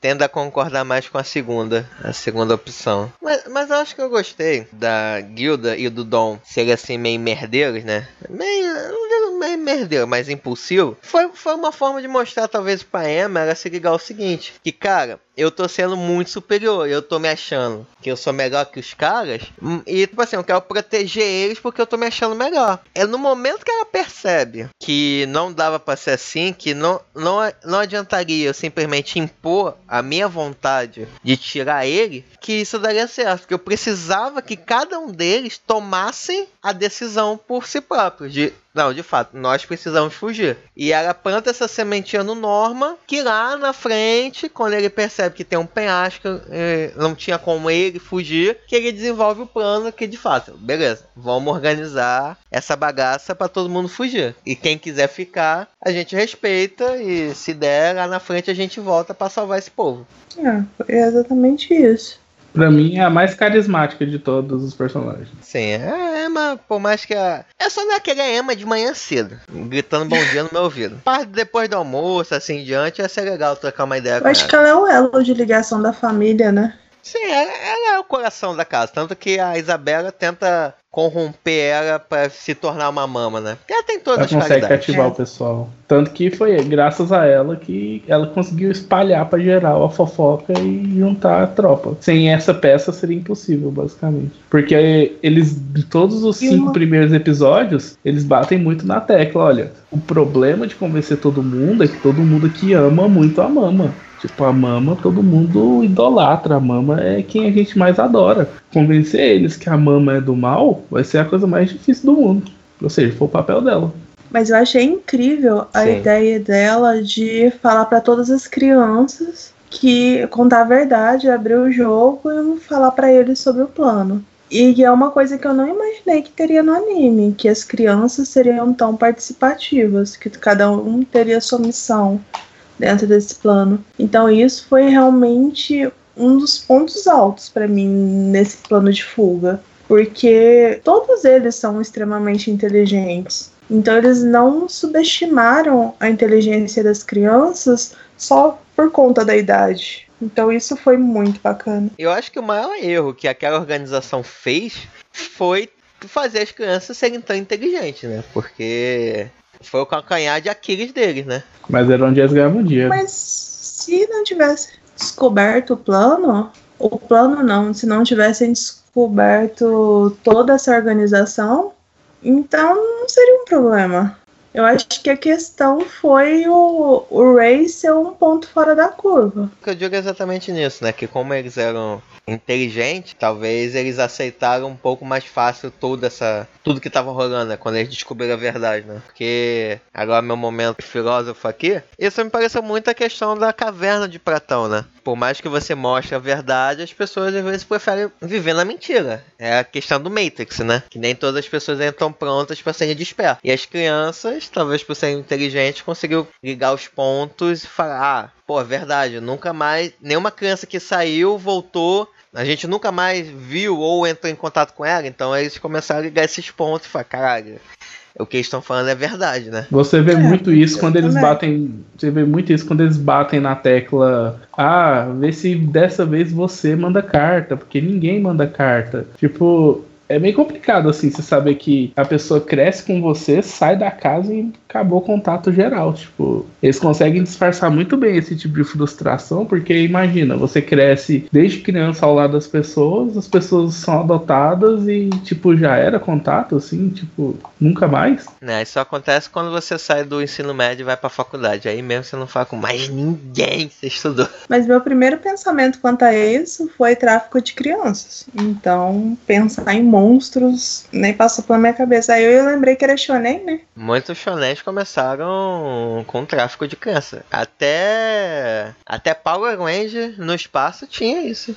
tendo a concordar mais com a segunda, a segunda opção. Mas, mas eu acho que eu gostei da Guilda e do Dom serem assim meio merdeiros, né? Meio, não merdeiro, mas impulsivo. Foi, foi uma forma de mostrar talvez pra Emma ela se ligar o seguinte, que cara, eu tô sendo muito superior, eu tô me achando que eu sou melhor que os caras, hum, e tipo assim, eu quero proteger eles porque eu tô me achando melhor. É no momento que ela percebe que não dava para ser assim, que não, não, não adiantaria eu simplesmente impor a minha vontade de tirar ele, que isso daria certo. Que eu precisava que cada um deles tomasse a decisão por si próprio. De, não, de fato, nós precisamos fugir. E ela planta essa sementinha no Norma, que lá na frente, quando ele percebe que tem um penhasco, eh, não tinha como ele fugir, que ele desenvolve o plano que de fato, beleza, vamos organizar essa bagaça para todo mundo fugir. E quem quiser ficar, a gente respeita e se der lá na frente a gente volta para salvar esse povo. É, é exatamente isso. Pra mim é a mais carismática de todos os personagens. Sim, é a Emma, por mais que a. É só naquele Emma de manhã cedo, gritando bom dia no meu ouvido. *laughs* Parte depois do almoço, assim em diante, ia ser legal trocar uma ideia Eu com acho ela. que ela é o elo de ligação da família, né? Sim, ela, ela é o coração da casa. Tanto que a Isabela tenta corromper ela pra se tornar uma mama, né? Porque ela tem todas Ela as consegue qualidades. cativar o pessoal. Tanto que foi graças a ela que ela conseguiu espalhar pra geral a fofoca e juntar a tropa. Sem essa peça seria impossível, basicamente. Porque eles, de todos os E cinco uma- primeiros episódios, eles batem muito na tecla. Olha, o problema de convencer todo mundo é que todo mundo aqui ama muito a mama. Tipo, a mama todo mundo idolatra. A mama é quem a gente mais adora. Convencer eles que a mama é do mal vai ser a coisa mais difícil do mundo. Ou seja, foi o papel dela. Mas eu achei incrível a Sim. ideia dela de falar pra todas as crianças que contar a verdade, abrir o jogo e falar pra eles sobre o plano. E é uma coisa que eu não imaginei que teria no anime, que as crianças seriam tão participativas, que cada um teria sua missão dentro desse plano. Então isso foi realmente um dos pontos altos pra mim nesse plano de fuga, porque todos eles são extremamente inteligentes. Então eles não subestimaram a inteligência das crianças só por conta da idade. Então isso foi muito bacana. Eu acho que o maior erro que aquela organização fez foi fazer as crianças serem tão inteligentes, né? Porque foi o calcanhar de Aquiles deles, né? Mas era onde eles ganhavam dinheiro. Mas se não tivesse descoberto o plano, o plano não, se não tivessem descoberto toda essa organização, então não seria um problema. Eu acho que a questão foi o, o Ray ser um ponto fora da curva. O que eu digo é exatamente nisso, né? Que como eles eram inteligentes, talvez eles aceitaram um pouco mais fácil toda essa. tudo que tava rolando, né? Quando eles descobriram a verdade, né? Porque agora meu momento filósofo aqui, isso me pareceu muito a questão da caverna de Platão, né? Por mais que você mostre a verdade, as pessoas às vezes preferem viver na mentira. É a questão do Matrix, né? Que nem todas as pessoas entram prontas para serem despertas. E as crianças, talvez por serem inteligentes, conseguiram ligar os pontos e falar: ah, pô, é verdade, nunca mais. Nenhuma criança que saiu voltou. A gente nunca mais viu ou entrou em contato com ela, então eles começaram a ligar esses pontos e falar, caralho, o que eles estão falando é verdade, né? Você vê É, muito isso quando eles também. batem. Você vê muito isso quando eles batem na tecla. Ah, vê se dessa vez você manda carta, porque ninguém manda carta. Tipo, é meio complicado assim, você saber que a pessoa cresce com você, sai da casa e acabou o contato geral. Tipo, eles conseguem disfarçar muito bem esse tipo de frustração, porque imagina, você cresce desde criança ao lado das pessoas, as pessoas são adotadas e, tipo, já era contato, assim, tipo, nunca mais. Né, Isso acontece quando você sai do ensino médio e vai pra faculdade. Aí mesmo você não fala com mais ninguém que você estudou. Mas meu primeiro pensamento quanto a isso foi tráfico de crianças. Então, pensar em monstros, nem passou pela minha cabeça. Aí eu lembrei que era shonen, né? Muitos shonens começaram com tráfico de criança. Até até Power Ranger no espaço tinha isso.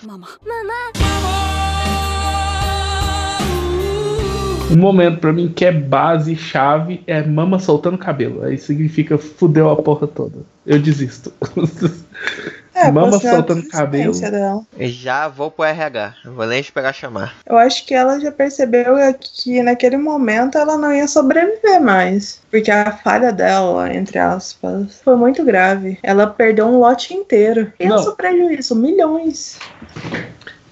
Um momento pra mim que é base, chave, é mama soltando cabelo. Aí significa fudeu a porra toda. Eu desisto. *laughs* É, Mama é soltando cabelo. dela. Já vou pro RH. Não vou nem esperar chamar. Eu acho que ela já percebeu que naquele momento ela não ia sobreviver mais. Porque a falha dela, entre aspas, foi muito grave. Ela perdeu um lote inteiro. Pensa Não. o prejuízo, milhões.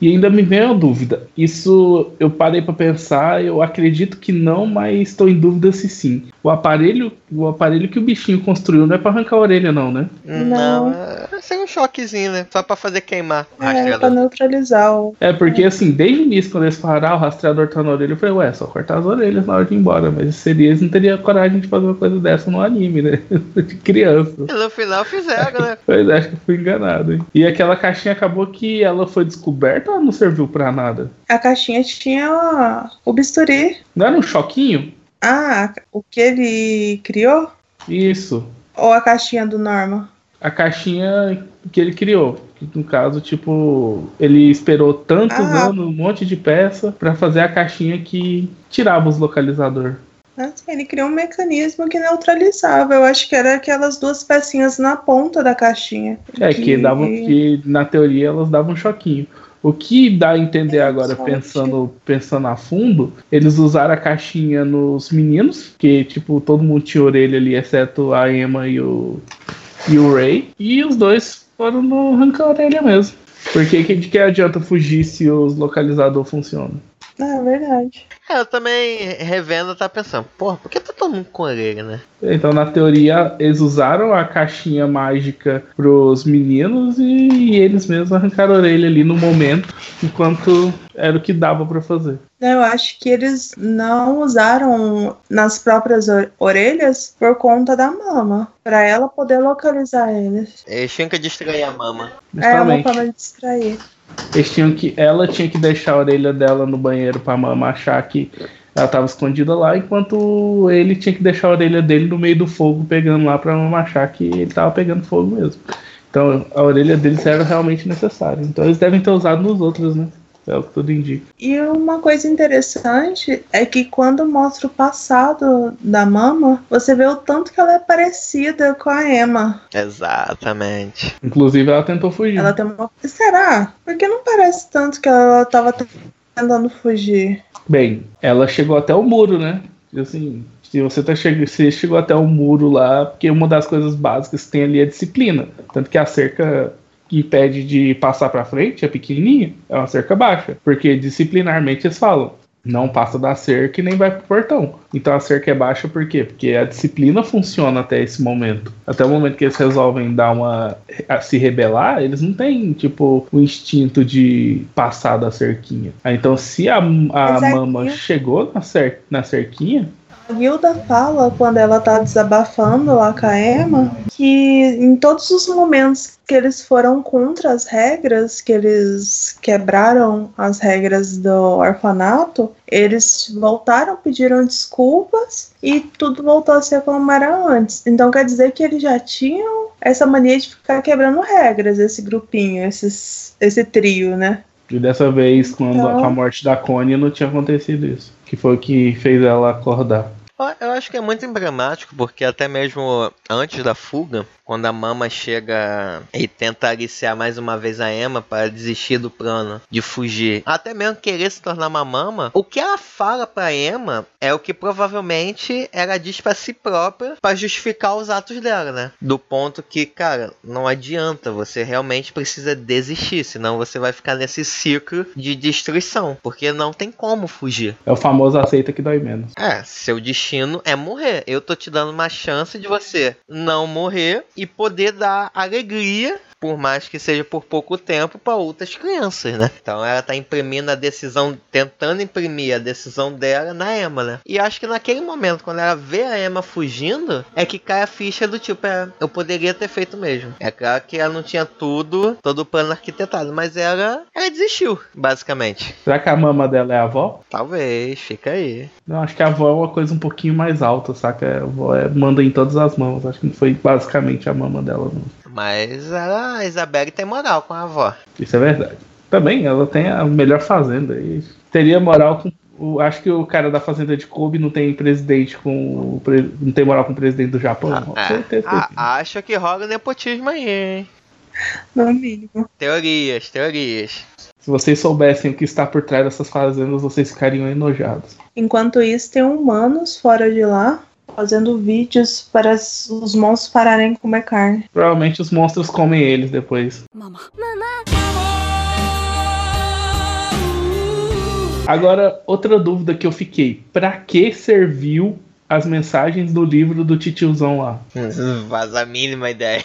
E ainda me vem a dúvida. Isso eu parei pra pensar, eu acredito que não, mas estou em dúvida se sim. O aparelho, o aparelho que o bichinho construiu não é pra arrancar a orelha não, né? Não. é ser um choquezinho, né? Só pra fazer queimar É, pra rastreador. neutralizar o. É porque assim, desde o início quando eles falaram, ah, o rastreador tá na orelha, eu falei, ué, só cortar as orelhas na hora de ir embora, mas seria eles não teriam coragem de fazer uma coisa dessa no anime, né? *laughs* de criança. E no final fizeram, né? Pois é, acho que eu fui enganado, hein? E aquela caixinha acabou que ela foi descoberta ou não serviu pra nada? A caixinha tinha o bisturi. Não era um choquinho? Ah, o que ele criou? Isso. Ou a caixinha do Norma? A caixinha que ele criou. Que, No caso, tipo, ele esperou tantos Ah. anos, um monte de peça, pra fazer a caixinha que tirava os localizador. Assim, ele criou um mecanismo que neutralizava. Eu acho que era aquelas duas pecinhas na ponta da caixinha. É, que, davam, que na teoria elas davam um choquinho. O que dá a entender É, agora, pensando, pensando a fundo, eles usaram a caixinha nos meninos, que tipo, todo mundo tinha orelha ali, exceto a Emma e o, e o Ray. E os dois foram no arrancar a orelha mesmo. Porque que, de que adianta fugir se os localizador funcionam? É verdade. É, eu também, revendo, tá pensando, porra, por que tá todo mundo com orelha, né? Então, na teoria, eles usaram a caixinha mágica pros meninos e eles mesmos arrancaram a orelha ali no momento, enquanto era o que dava pra fazer. Eu acho que eles não usaram nas próprias or- orelhas por conta da mama. Pra ela poder localizar eles. Eles tinham que distrair a mama. É uma Justamente. forma de distrair. Eles tinham que, ela tinha que deixar a orelha dela no banheiro pra mama achar que ela tava escondida lá, enquanto ele tinha que deixar a orelha dele no meio do fogo, pegando lá pra mama achar que ele tava pegando fogo mesmo. Então a orelha deles era realmente necessária. Então eles devem ter usado nos outros, né? É o que tudo indica. E uma coisa interessante é que quando mostra o passado da mama, você vê o tanto que ela é parecida com a Emma. Exatamente. Inclusive ela tentou fugir. Ela tem uma. Será? Porque não parece tanto que ela tava tentando fugir. Bem, ela chegou até o muro, né? Assim, se você tá chegando, você chegou até o muro lá, porque uma das coisas básicas que tem ali é disciplina. Tanto que a cerca que impede de passar pra frente é pequenininha, é uma cerca baixa, porque disciplinarmente eles falam não passa da cerca e nem vai pro portão. Então a cerca é baixa por quê? Porque a disciplina funciona até esse momento. Até o momento que eles resolvem dar uma a se rebelar, eles não têm tipo o instinto de passar da cerquinha. Ah, Então se a, a aqui- mama chegou na, cer na cerquinha, A Hilda fala, quando ela tá desabafando lá com a Emma, que em todos os momentos que eles foram contra as regras, que eles quebraram as regras do orfanato, eles voltaram, pediram desculpas e tudo voltou a ser como era antes. Então quer dizer que eles já tinham essa mania de ficar quebrando regras, esse grupinho, esses, esse trio, né? e dessa vez, quando Então- com a morte da Connie, não tinha acontecido isso. Que foi o que fez ela acordar. Eu- acho que é muito emblemático, porque até mesmo antes da fuga, quando a Mama chega e tenta aliciar mais uma vez a Emma para desistir do plano de fugir, até mesmo querer se tornar uma Mama, o que ela fala pra Emma é o que provavelmente ela diz pra si própria para justificar os atos dela, né? Do ponto que, cara, não adianta, você realmente precisa desistir, senão você vai ficar nesse ciclo de destruição, porque não tem como fugir. É o famoso aceita que dói menos. É, seu destino é morrer. Eu tô te dando uma chance de você não morrer e poder dar alegria por mais que seja por pouco tempo, para outras crianças, né? Então ela tá imprimindo a decisão, tentando imprimir a decisão dela na Emma, né? E acho que naquele momento, quando ela vê a Emma fugindo, é que cai a ficha do tipo, é, eu poderia ter feito mesmo. É claro que ela não tinha tudo, todo o plano arquitetado, mas ela, ela desistiu, basicamente. Será que a mama dela é a avó? Talvez, fica aí. Não, acho que a avó é uma coisa um pouquinho mais alta, saca? A avó é, manda em todas as mãos. Acho que não foi basicamente a mama dela, não. Mas a Isabelle tem moral com a avó. Isso é verdade. Também, ela tem a melhor fazenda. E teria moral com. o- Acho que o cara da fazenda de Kobe não tem presidente com. Não tem moral com o presidente do Japão. Com É, certeza. a- acho que rola nepotismo aí, hein? No mínimo. Teorias, teorias. Se vocês soubessem o que está por trás dessas fazendas, vocês ficariam enojados. Enquanto isso, tem humanos fora de lá fazendo vídeos para os os monstros pararem de comer carne. Provavelmente os monstros comem eles depois. Agora, outra dúvida que eu fiquei: pra que serviu as mensagens do livro do titiozão lá? Faz a mínima ideia.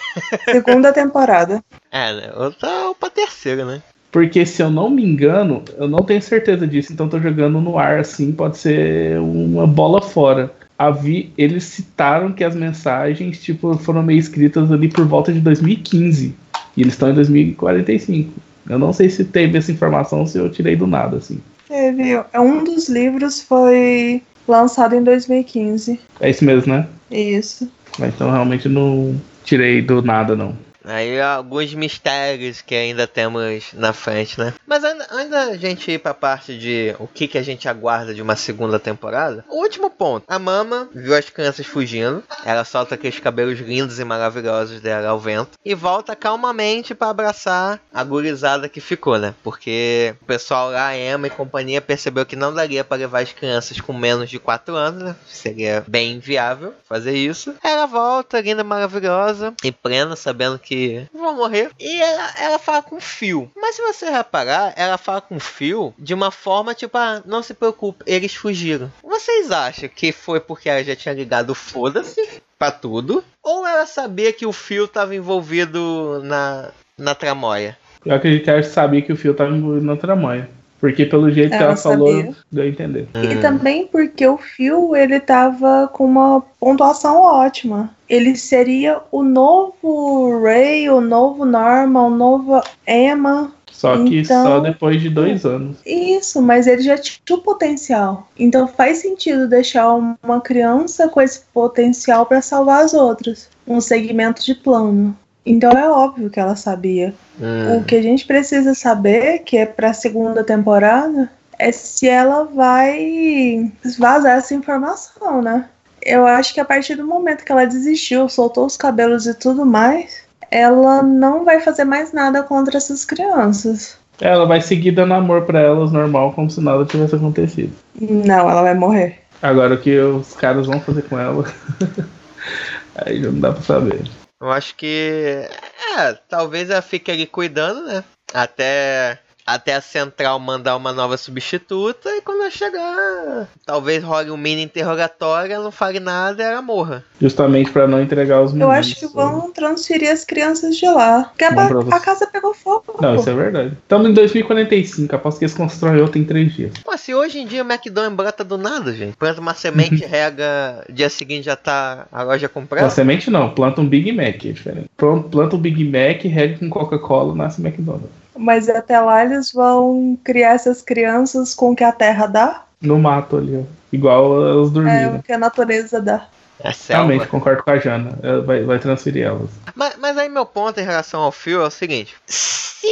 Segunda temporada. É, né? Outra ou pra terceira, né? Porque se eu não me engano, eu não tenho certeza disso, então tô jogando no ar assim, pode ser uma bola fora. Havi, eles citaram que as mensagens tipo, foram meio escritas ali por volta de 2015. E eles estão em 2045. Eu não sei se teve essa informação, se eu tirei do nada, assim. Teve. Um dos livros foi lançado em 2015. É isso mesmo, né? Isso. Então realmente não tirei do nada, não. Aí alguns mistérios que ainda temos na frente, né? Mas ainda, ainda a gente ir pra parte de o que, que a gente aguarda de uma segunda temporada. O último ponto. A Mama viu as crianças fugindo. Ela solta aqueles cabelos lindos e maravilhosos dela ao vento. E volta calmamente pra abraçar a gurizada que ficou, né? Porque o pessoal lá, Emma e companhia, percebeu que não daria pra levar as crianças com menos de 4 anos, né? Seria bem inviável fazer isso. Ela volta, linda, maravilhosa, e plena, sabendo que vão morrer. E ela, ela fala com o Phil. Mas se você reparar, ela fala com o Phil de uma forma tipo, ah, não se preocupe, eles fugiram. Vocês acham que foi porque ela já tinha ligado foda-se pra tudo? Ou ela sabia que o Phil tava envolvido na, na tramóia? Eu acredito que ela sabia que o Fio tava envolvido na tramóia. Porque pelo jeito que Ela ela falou, sabia. deu a entender. E também porque o Phil, ele tava com uma pontuação ótima. Ele seria o novo Ray, o novo Norma, o novo Emma. Só que Então- só depois de dois anos. Isso, mas ele já tinha o potencial. Então faz sentido deixar uma criança com esse potencial para salvar as outras. Um segmento de plano. Então é óbvio que ela sabia. Hum. O que a gente precisa saber, que é para a segunda temporada, é se ela vai vazar essa informação, né? Eu acho que a partir do momento que ela desistiu, soltou os cabelos e tudo mais, ela não vai fazer mais nada contra essas crianças. Ela vai seguir dando amor pra elas normal, como se nada tivesse acontecido. Não, ela vai morrer. Agora o que os caras vão fazer com ela. *laughs* Aí já não dá pra saber. Eu acho que. É, talvez ela fique ali cuidando, né? Até. Até a central mandar uma nova substituta e quando ela chegar, talvez role um mini interrogatório, ela não fale nada e ela morra. Justamente pra não entregar os Eu meninos. acho que vão transferir as crianças de lá. Porque a, a casa pegou fogo. Não, pô. isso é verdade. Estamos em 2045, aposto que eles constroem outra em três dias. Pô, se hoje em dia o McDonald's brota do nada, gente. Planta uma semente, *laughs* rega, dia seguinte já tá a loja Com comprada. semente não, planta um Big Mac, é diferente. Pronto, Planta um Big Mac, rega com Coca-Cola, nasce McDonald's. Mas até lá eles vão criar essas crianças com o que a terra dá. No mato ali, ó. Igual elas É dormiram. o que a natureza dá. É. Realmente, concordo com a Jana. Ela Vai, vai transferir elas. Mas, mas aí meu ponto em relação ao Phil é o seguinte: se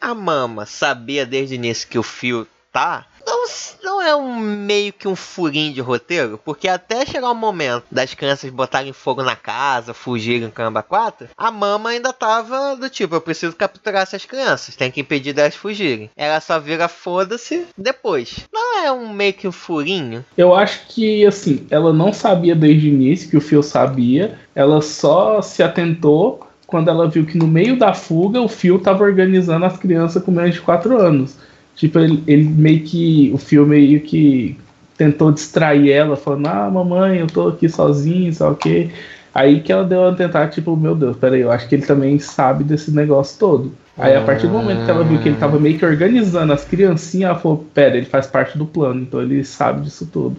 a mama sabia desde o início que o Phil tá, não, não é um meio que um furinho de roteiro, porque até chegar o momento das crianças botarem fogo na casa, fugirem caramba 4, a mama ainda tava do tipo, eu preciso capturar essas crianças, tem que impedir delas fugirem. Ela só vira foda-se depois. Não é um meio que um furinho? Eu acho que, assim, ela não sabia desde o início que o Phil sabia. Ela só se atentou quando ela viu que no meio da fuga o Phil tava organizando as crianças com menos de 4 anos. Tipo, ele, ele meio que. O Phil meio que tentou distrair ela, falando: Ah, mamãe, eu tô aqui sozinho, sabe o quê? Aí que ela deu a tentar, tipo, meu Deus, peraí, eu acho que ele também sabe desse negócio todo. Aí a partir do momento que ela viu que ele tava meio que organizando as criancinhas, ela falou, pera, ele faz parte do plano, então ele sabe disso tudo.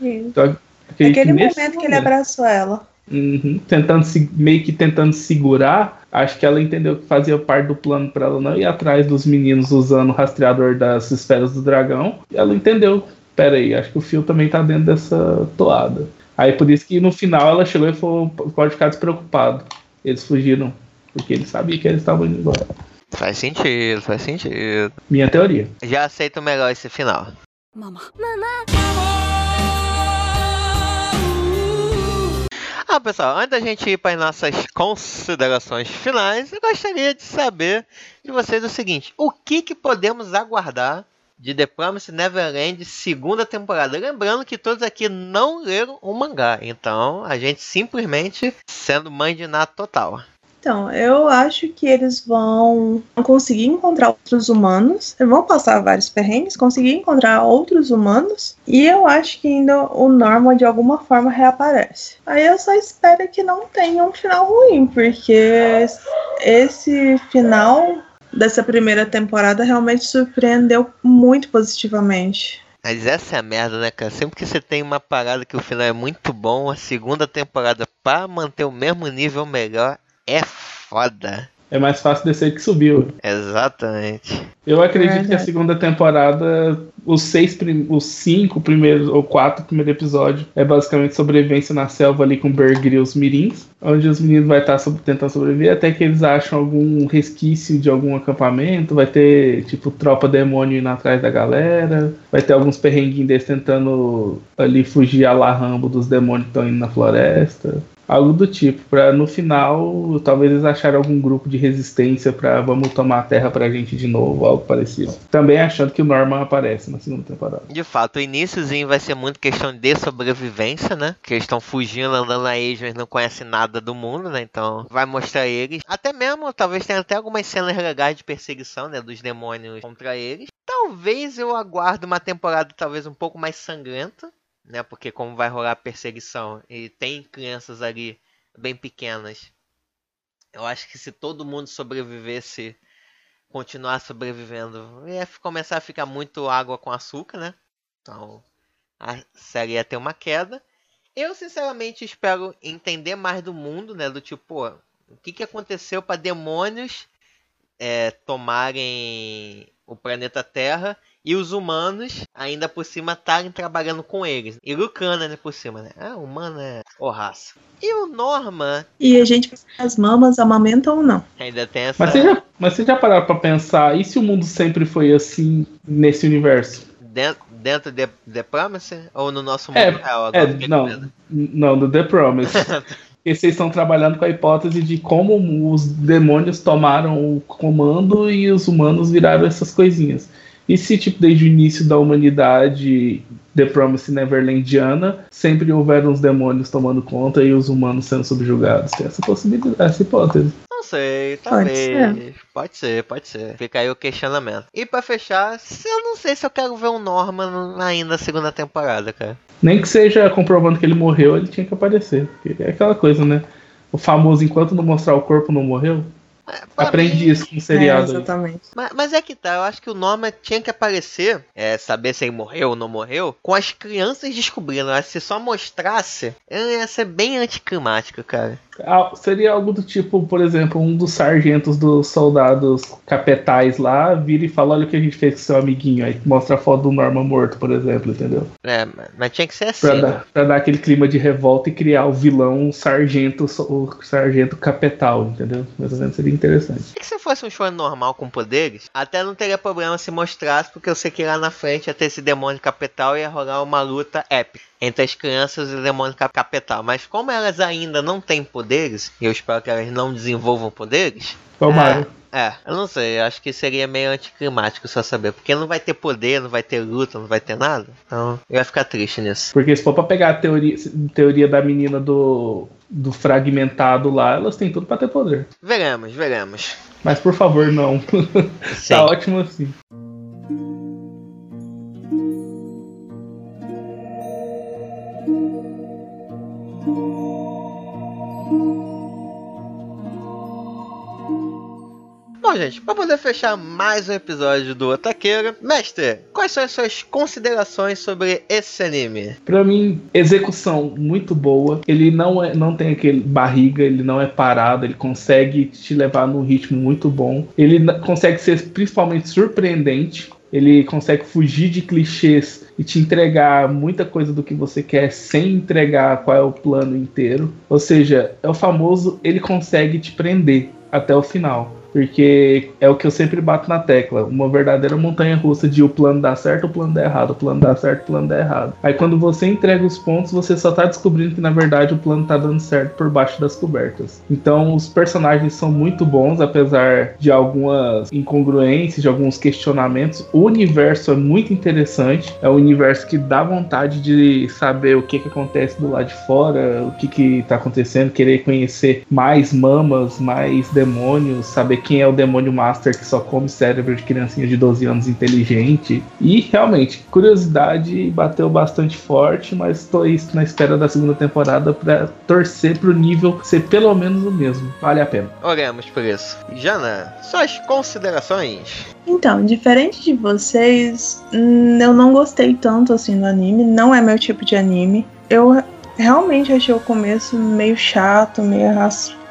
Então, Aquele que momento, momento que ele abraçou ela. Uhum, tentando se, meio que tentando segurar, acho que ela entendeu que fazia parte do plano para ela não ir atrás dos meninos usando o rastreador das esferas do dragão. E ela entendeu. Pera aí, acho que o fio também tá dentro dessa toada. Aí por isso que no final ela chegou e falou: pode ficar despreocupado. Eles fugiram, porque ele sabia que eles estavam indo embora. Faz sentido, faz sentido. Minha teoria. Já aceito melhor esse final. Mama. Ah, pessoal, antes da gente ir para as nossas considerações finais, eu gostaria de saber de vocês o seguinte: o que, que podemos aguardar de The Promised Neverland segunda temporada? Lembrando que todos aqui não leram o mangá, então a gente simplesmente sendo mãe de total. Então, eu acho que eles vão conseguir encontrar outros humanos, vão passar vários perrengues, conseguir encontrar outros humanos, e eu acho que ainda o Norman de alguma forma reaparece. Aí eu só espero que não tenha um final ruim, porque esse final dessa primeira temporada realmente surpreendeu muito positivamente. Mas essa é a merda, né, cara? Sempre que você tem uma parada que o final é muito bom, a segunda temporada, para manter o mesmo nível melhor, é foda. É mais fácil descer que subiu. Exatamente. Eu acredito é, que a segunda temporada, os seis, os cinco primeiros ou quatro primeiros episódios é basicamente sobrevivência na selva ali com Bear e os mirins, onde os meninos vai estar tá tentando sobreviver até que eles acham algum resquício de algum acampamento, vai ter tipo tropa demônio indo atrás da galera, vai ter alguns perrenguinhos deles tentando ali fugir a la Rambo dos demônios que estão indo na floresta. Algo do tipo, para no final, talvez eles acharem algum grupo de resistência para vamos tomar a terra pra gente de novo, algo parecido. Também achando que o Norman aparece na segunda temporada. De fato, o iníciozinho vai ser muito questão de sobrevivência, né? Que eles estão fugindo, andando ilha, mas não conhecem nada do mundo, né? Então vai mostrar eles. Até mesmo, talvez tenha até algumas cenas legais de perseguição, né? Dos demônios contra eles. Talvez eu aguardo uma temporada talvez um pouco mais sangrenta né? Porque como vai rolar perseguição e tem crianças ali bem pequenas, eu acho que se todo mundo sobrevivesse, continuar sobrevivendo, ia começar a ficar muito água com açúcar, né? Então a série ia ter uma queda. Eu sinceramente espero entender mais do mundo, né? Do tipo, pô, o que, que aconteceu para demônios é, tomarem o planeta Terra e os humanos, ainda por cima, estarem trabalhando com eles. E Lucana, né, por cima, né? Ah, humano é o raça. E o Norma. E a gente as mamas amamentam ou não? Ainda tem essa. Mas você já, mas você já pararam pra pensar, e se o mundo sempre foi assim nesse universo? Dentro, dentro de The Promise? Ou no nosso mundo é, real? Agora é, não, não, no The Promise. *laughs* Porque vocês estão trabalhando com a hipótese de como os demônios tomaram o comando e os humanos viraram essas coisinhas. E se, tipo, desde o início da humanidade, The Promise Neverlandiana, sempre houveram os demônios tomando conta e os humanos sendo subjugados? Tem essa possibilidade, essa hipótese. Não sei, talvez. Pode ser. pode ser, pode ser. Fica aí o questionamento. E para fechar, eu não sei se eu quero ver o Norman ainda na segunda temporada, cara. Nem que seja comprovando que ele morreu, ele tinha que aparecer. É aquela coisa, né? O famoso enquanto não mostrar o corpo não morreu. Mim, isso com o seriado. É, exatamente. Mas, mas, é que tá, eu acho que o Norman tinha que aparecer, é, saber se ele morreu ou não morreu, com as crianças descobrindo. Eu acho que se só mostrasse, ia ser bem anticlimático, cara. Seria algo do tipo, por exemplo, um dos sargentos dos soldados capetais lá vira e fala: Olha o que a gente fez com seu amiguinho. Aí mostra a foto do Norman morto, por exemplo, entendeu? É, mas tinha que ser assim. Pra, dar, pra dar aquele clima de revolta e criar o vilão o sargento, o sargento capetal, entendeu? Mais ou menos seria interessante. E se fosse um show normal com poderes, até não teria problema se mostrasse, porque eu sei que lá na frente ia ter esse demônio capetal e ia rolar uma luta épica entre as crianças e o demônio capital. Mas como elas ainda não têm poderes, e eu espero que elas não desenvolvam poderes. Tomara. É, é, eu não sei, eu acho que seria meio anticlimático só saber. Porque não vai ter poder, não vai ter luta, não vai ter nada. Então eu ia ficar triste nisso. Porque se for pra pegar a teoria, teoria da menina do, do fragmentado lá, elas têm tudo pra ter poder. Veremos, veremos. Mas por favor, não. *laughs* tá ótimo assim. Bom, gente, para poder fechar mais um episódio do Otaqueiro, mestre, quais são as suas considerações sobre esse anime? Para mim, execução muito boa. Ele não é, não tem aquele barriga, ele não é parado, ele consegue te levar num ritmo muito bom. Ele consegue ser principalmente surpreendente. Ele consegue fugir de clichês e te entregar muita coisa do que você quer sem entregar qual é o plano inteiro. Ou seja, é o famoso ele consegue te prender até o final. Porque é o que eu sempre bato na tecla. Uma verdadeira montanha russa de o plano dá certo, o plano dá errado, o plano dá certo, o plano dá errado. Aí quando você entrega os pontos, você só tá descobrindo que na verdade o plano tá dando certo por baixo das cobertas. Então os personagens são muito bons, apesar de algumas incongruências, de alguns questionamentos. O universo é muito interessante. É um universo que dá vontade de saber o que, que acontece do lado de fora, o que, que tá acontecendo, querer conhecer mais mamas, mais demônios, saber quem é o demônio master que só come cérebro de criancinha de 12 anos inteligente. E realmente, curiosidade bateu bastante forte, mas estou na espera da segunda temporada para torcer pro nível ser pelo menos o mesmo. Vale a pena. Oremos por isso. Jana, suas considerações? Então, diferente de vocês, hum, eu não gostei tanto assim do anime, não é meu tipo de anime. Eu realmente achei o começo meio chato, meio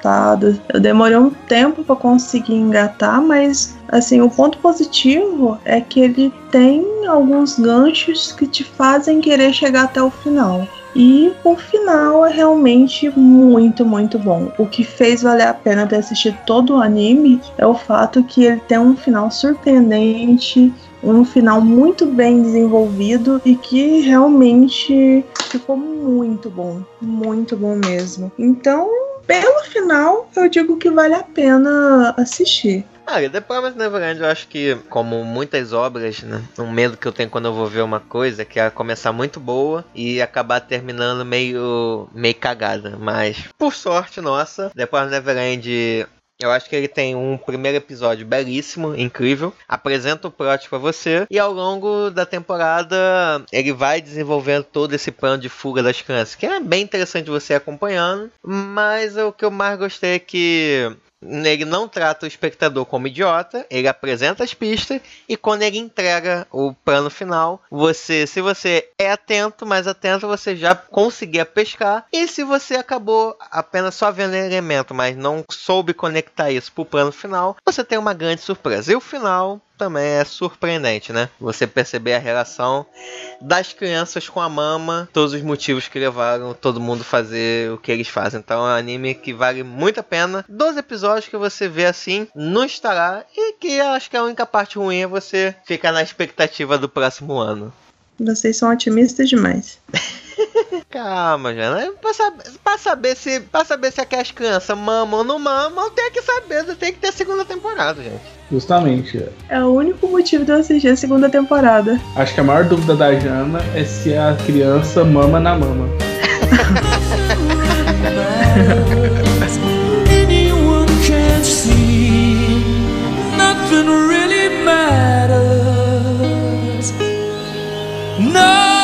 arrastado eu demorei um tempo para conseguir engatar, mas assim, o ponto positivo é que ele tem alguns ganchos que te fazem querer chegar até o final. E o final é realmente muito, muito bom. O que fez valer a pena ter assistido todo o anime é o fato que ele tem um final surpreendente, um final muito bem desenvolvido e que realmente ficou muito bom, muito bom mesmo. Então, pelo final, eu digo que vale a pena assistir. Ah, The Promised Neverland eu acho que, como muitas obras, né, um medo que eu tenho quando eu vou ver uma coisa é que ela começar muito boa e acabar terminando meio, meio cagada. Mas, por sorte nossa, The Promised Neverland eu acho que ele tem um primeiro episódio belíssimo, incrível. Apresenta o plot para você e ao longo da temporada ele vai desenvolvendo todo esse plano de fuga das crianças, que é bem interessante você acompanhando. Mas o que eu mais gostei é que ele não trata o espectador como idiota, ele apresenta as pistas e quando ele entrega o plano final, você, se você é atento, mais atento, você já conseguia pescar. E se você acabou apenas só vendo elemento, mas não soube conectar isso para o plano final, você tem uma grande surpresa. E o final também é surpreendente, né? Você perceber a relação das crianças com a mama, todos os motivos que levaram todo mundo fazer o que eles fazem. Então é um anime que vale muito a pena. 12 episódios que você vê assim no Estará e que acho que a única parte ruim é você ficar na expectativa do próximo ano. Vocês são otimistas demais. *laughs* Calma, Jana. Pra saber, pra saber se pra saber se aquelas crianças mamam ou não mamam, tem que saber, tem que ter segunda temporada, gente. Justamente. É o único motivo de eu assistir a segunda temporada. Acho que a maior dúvida da Jana é se a criança mama na mama. Nothing really matters. No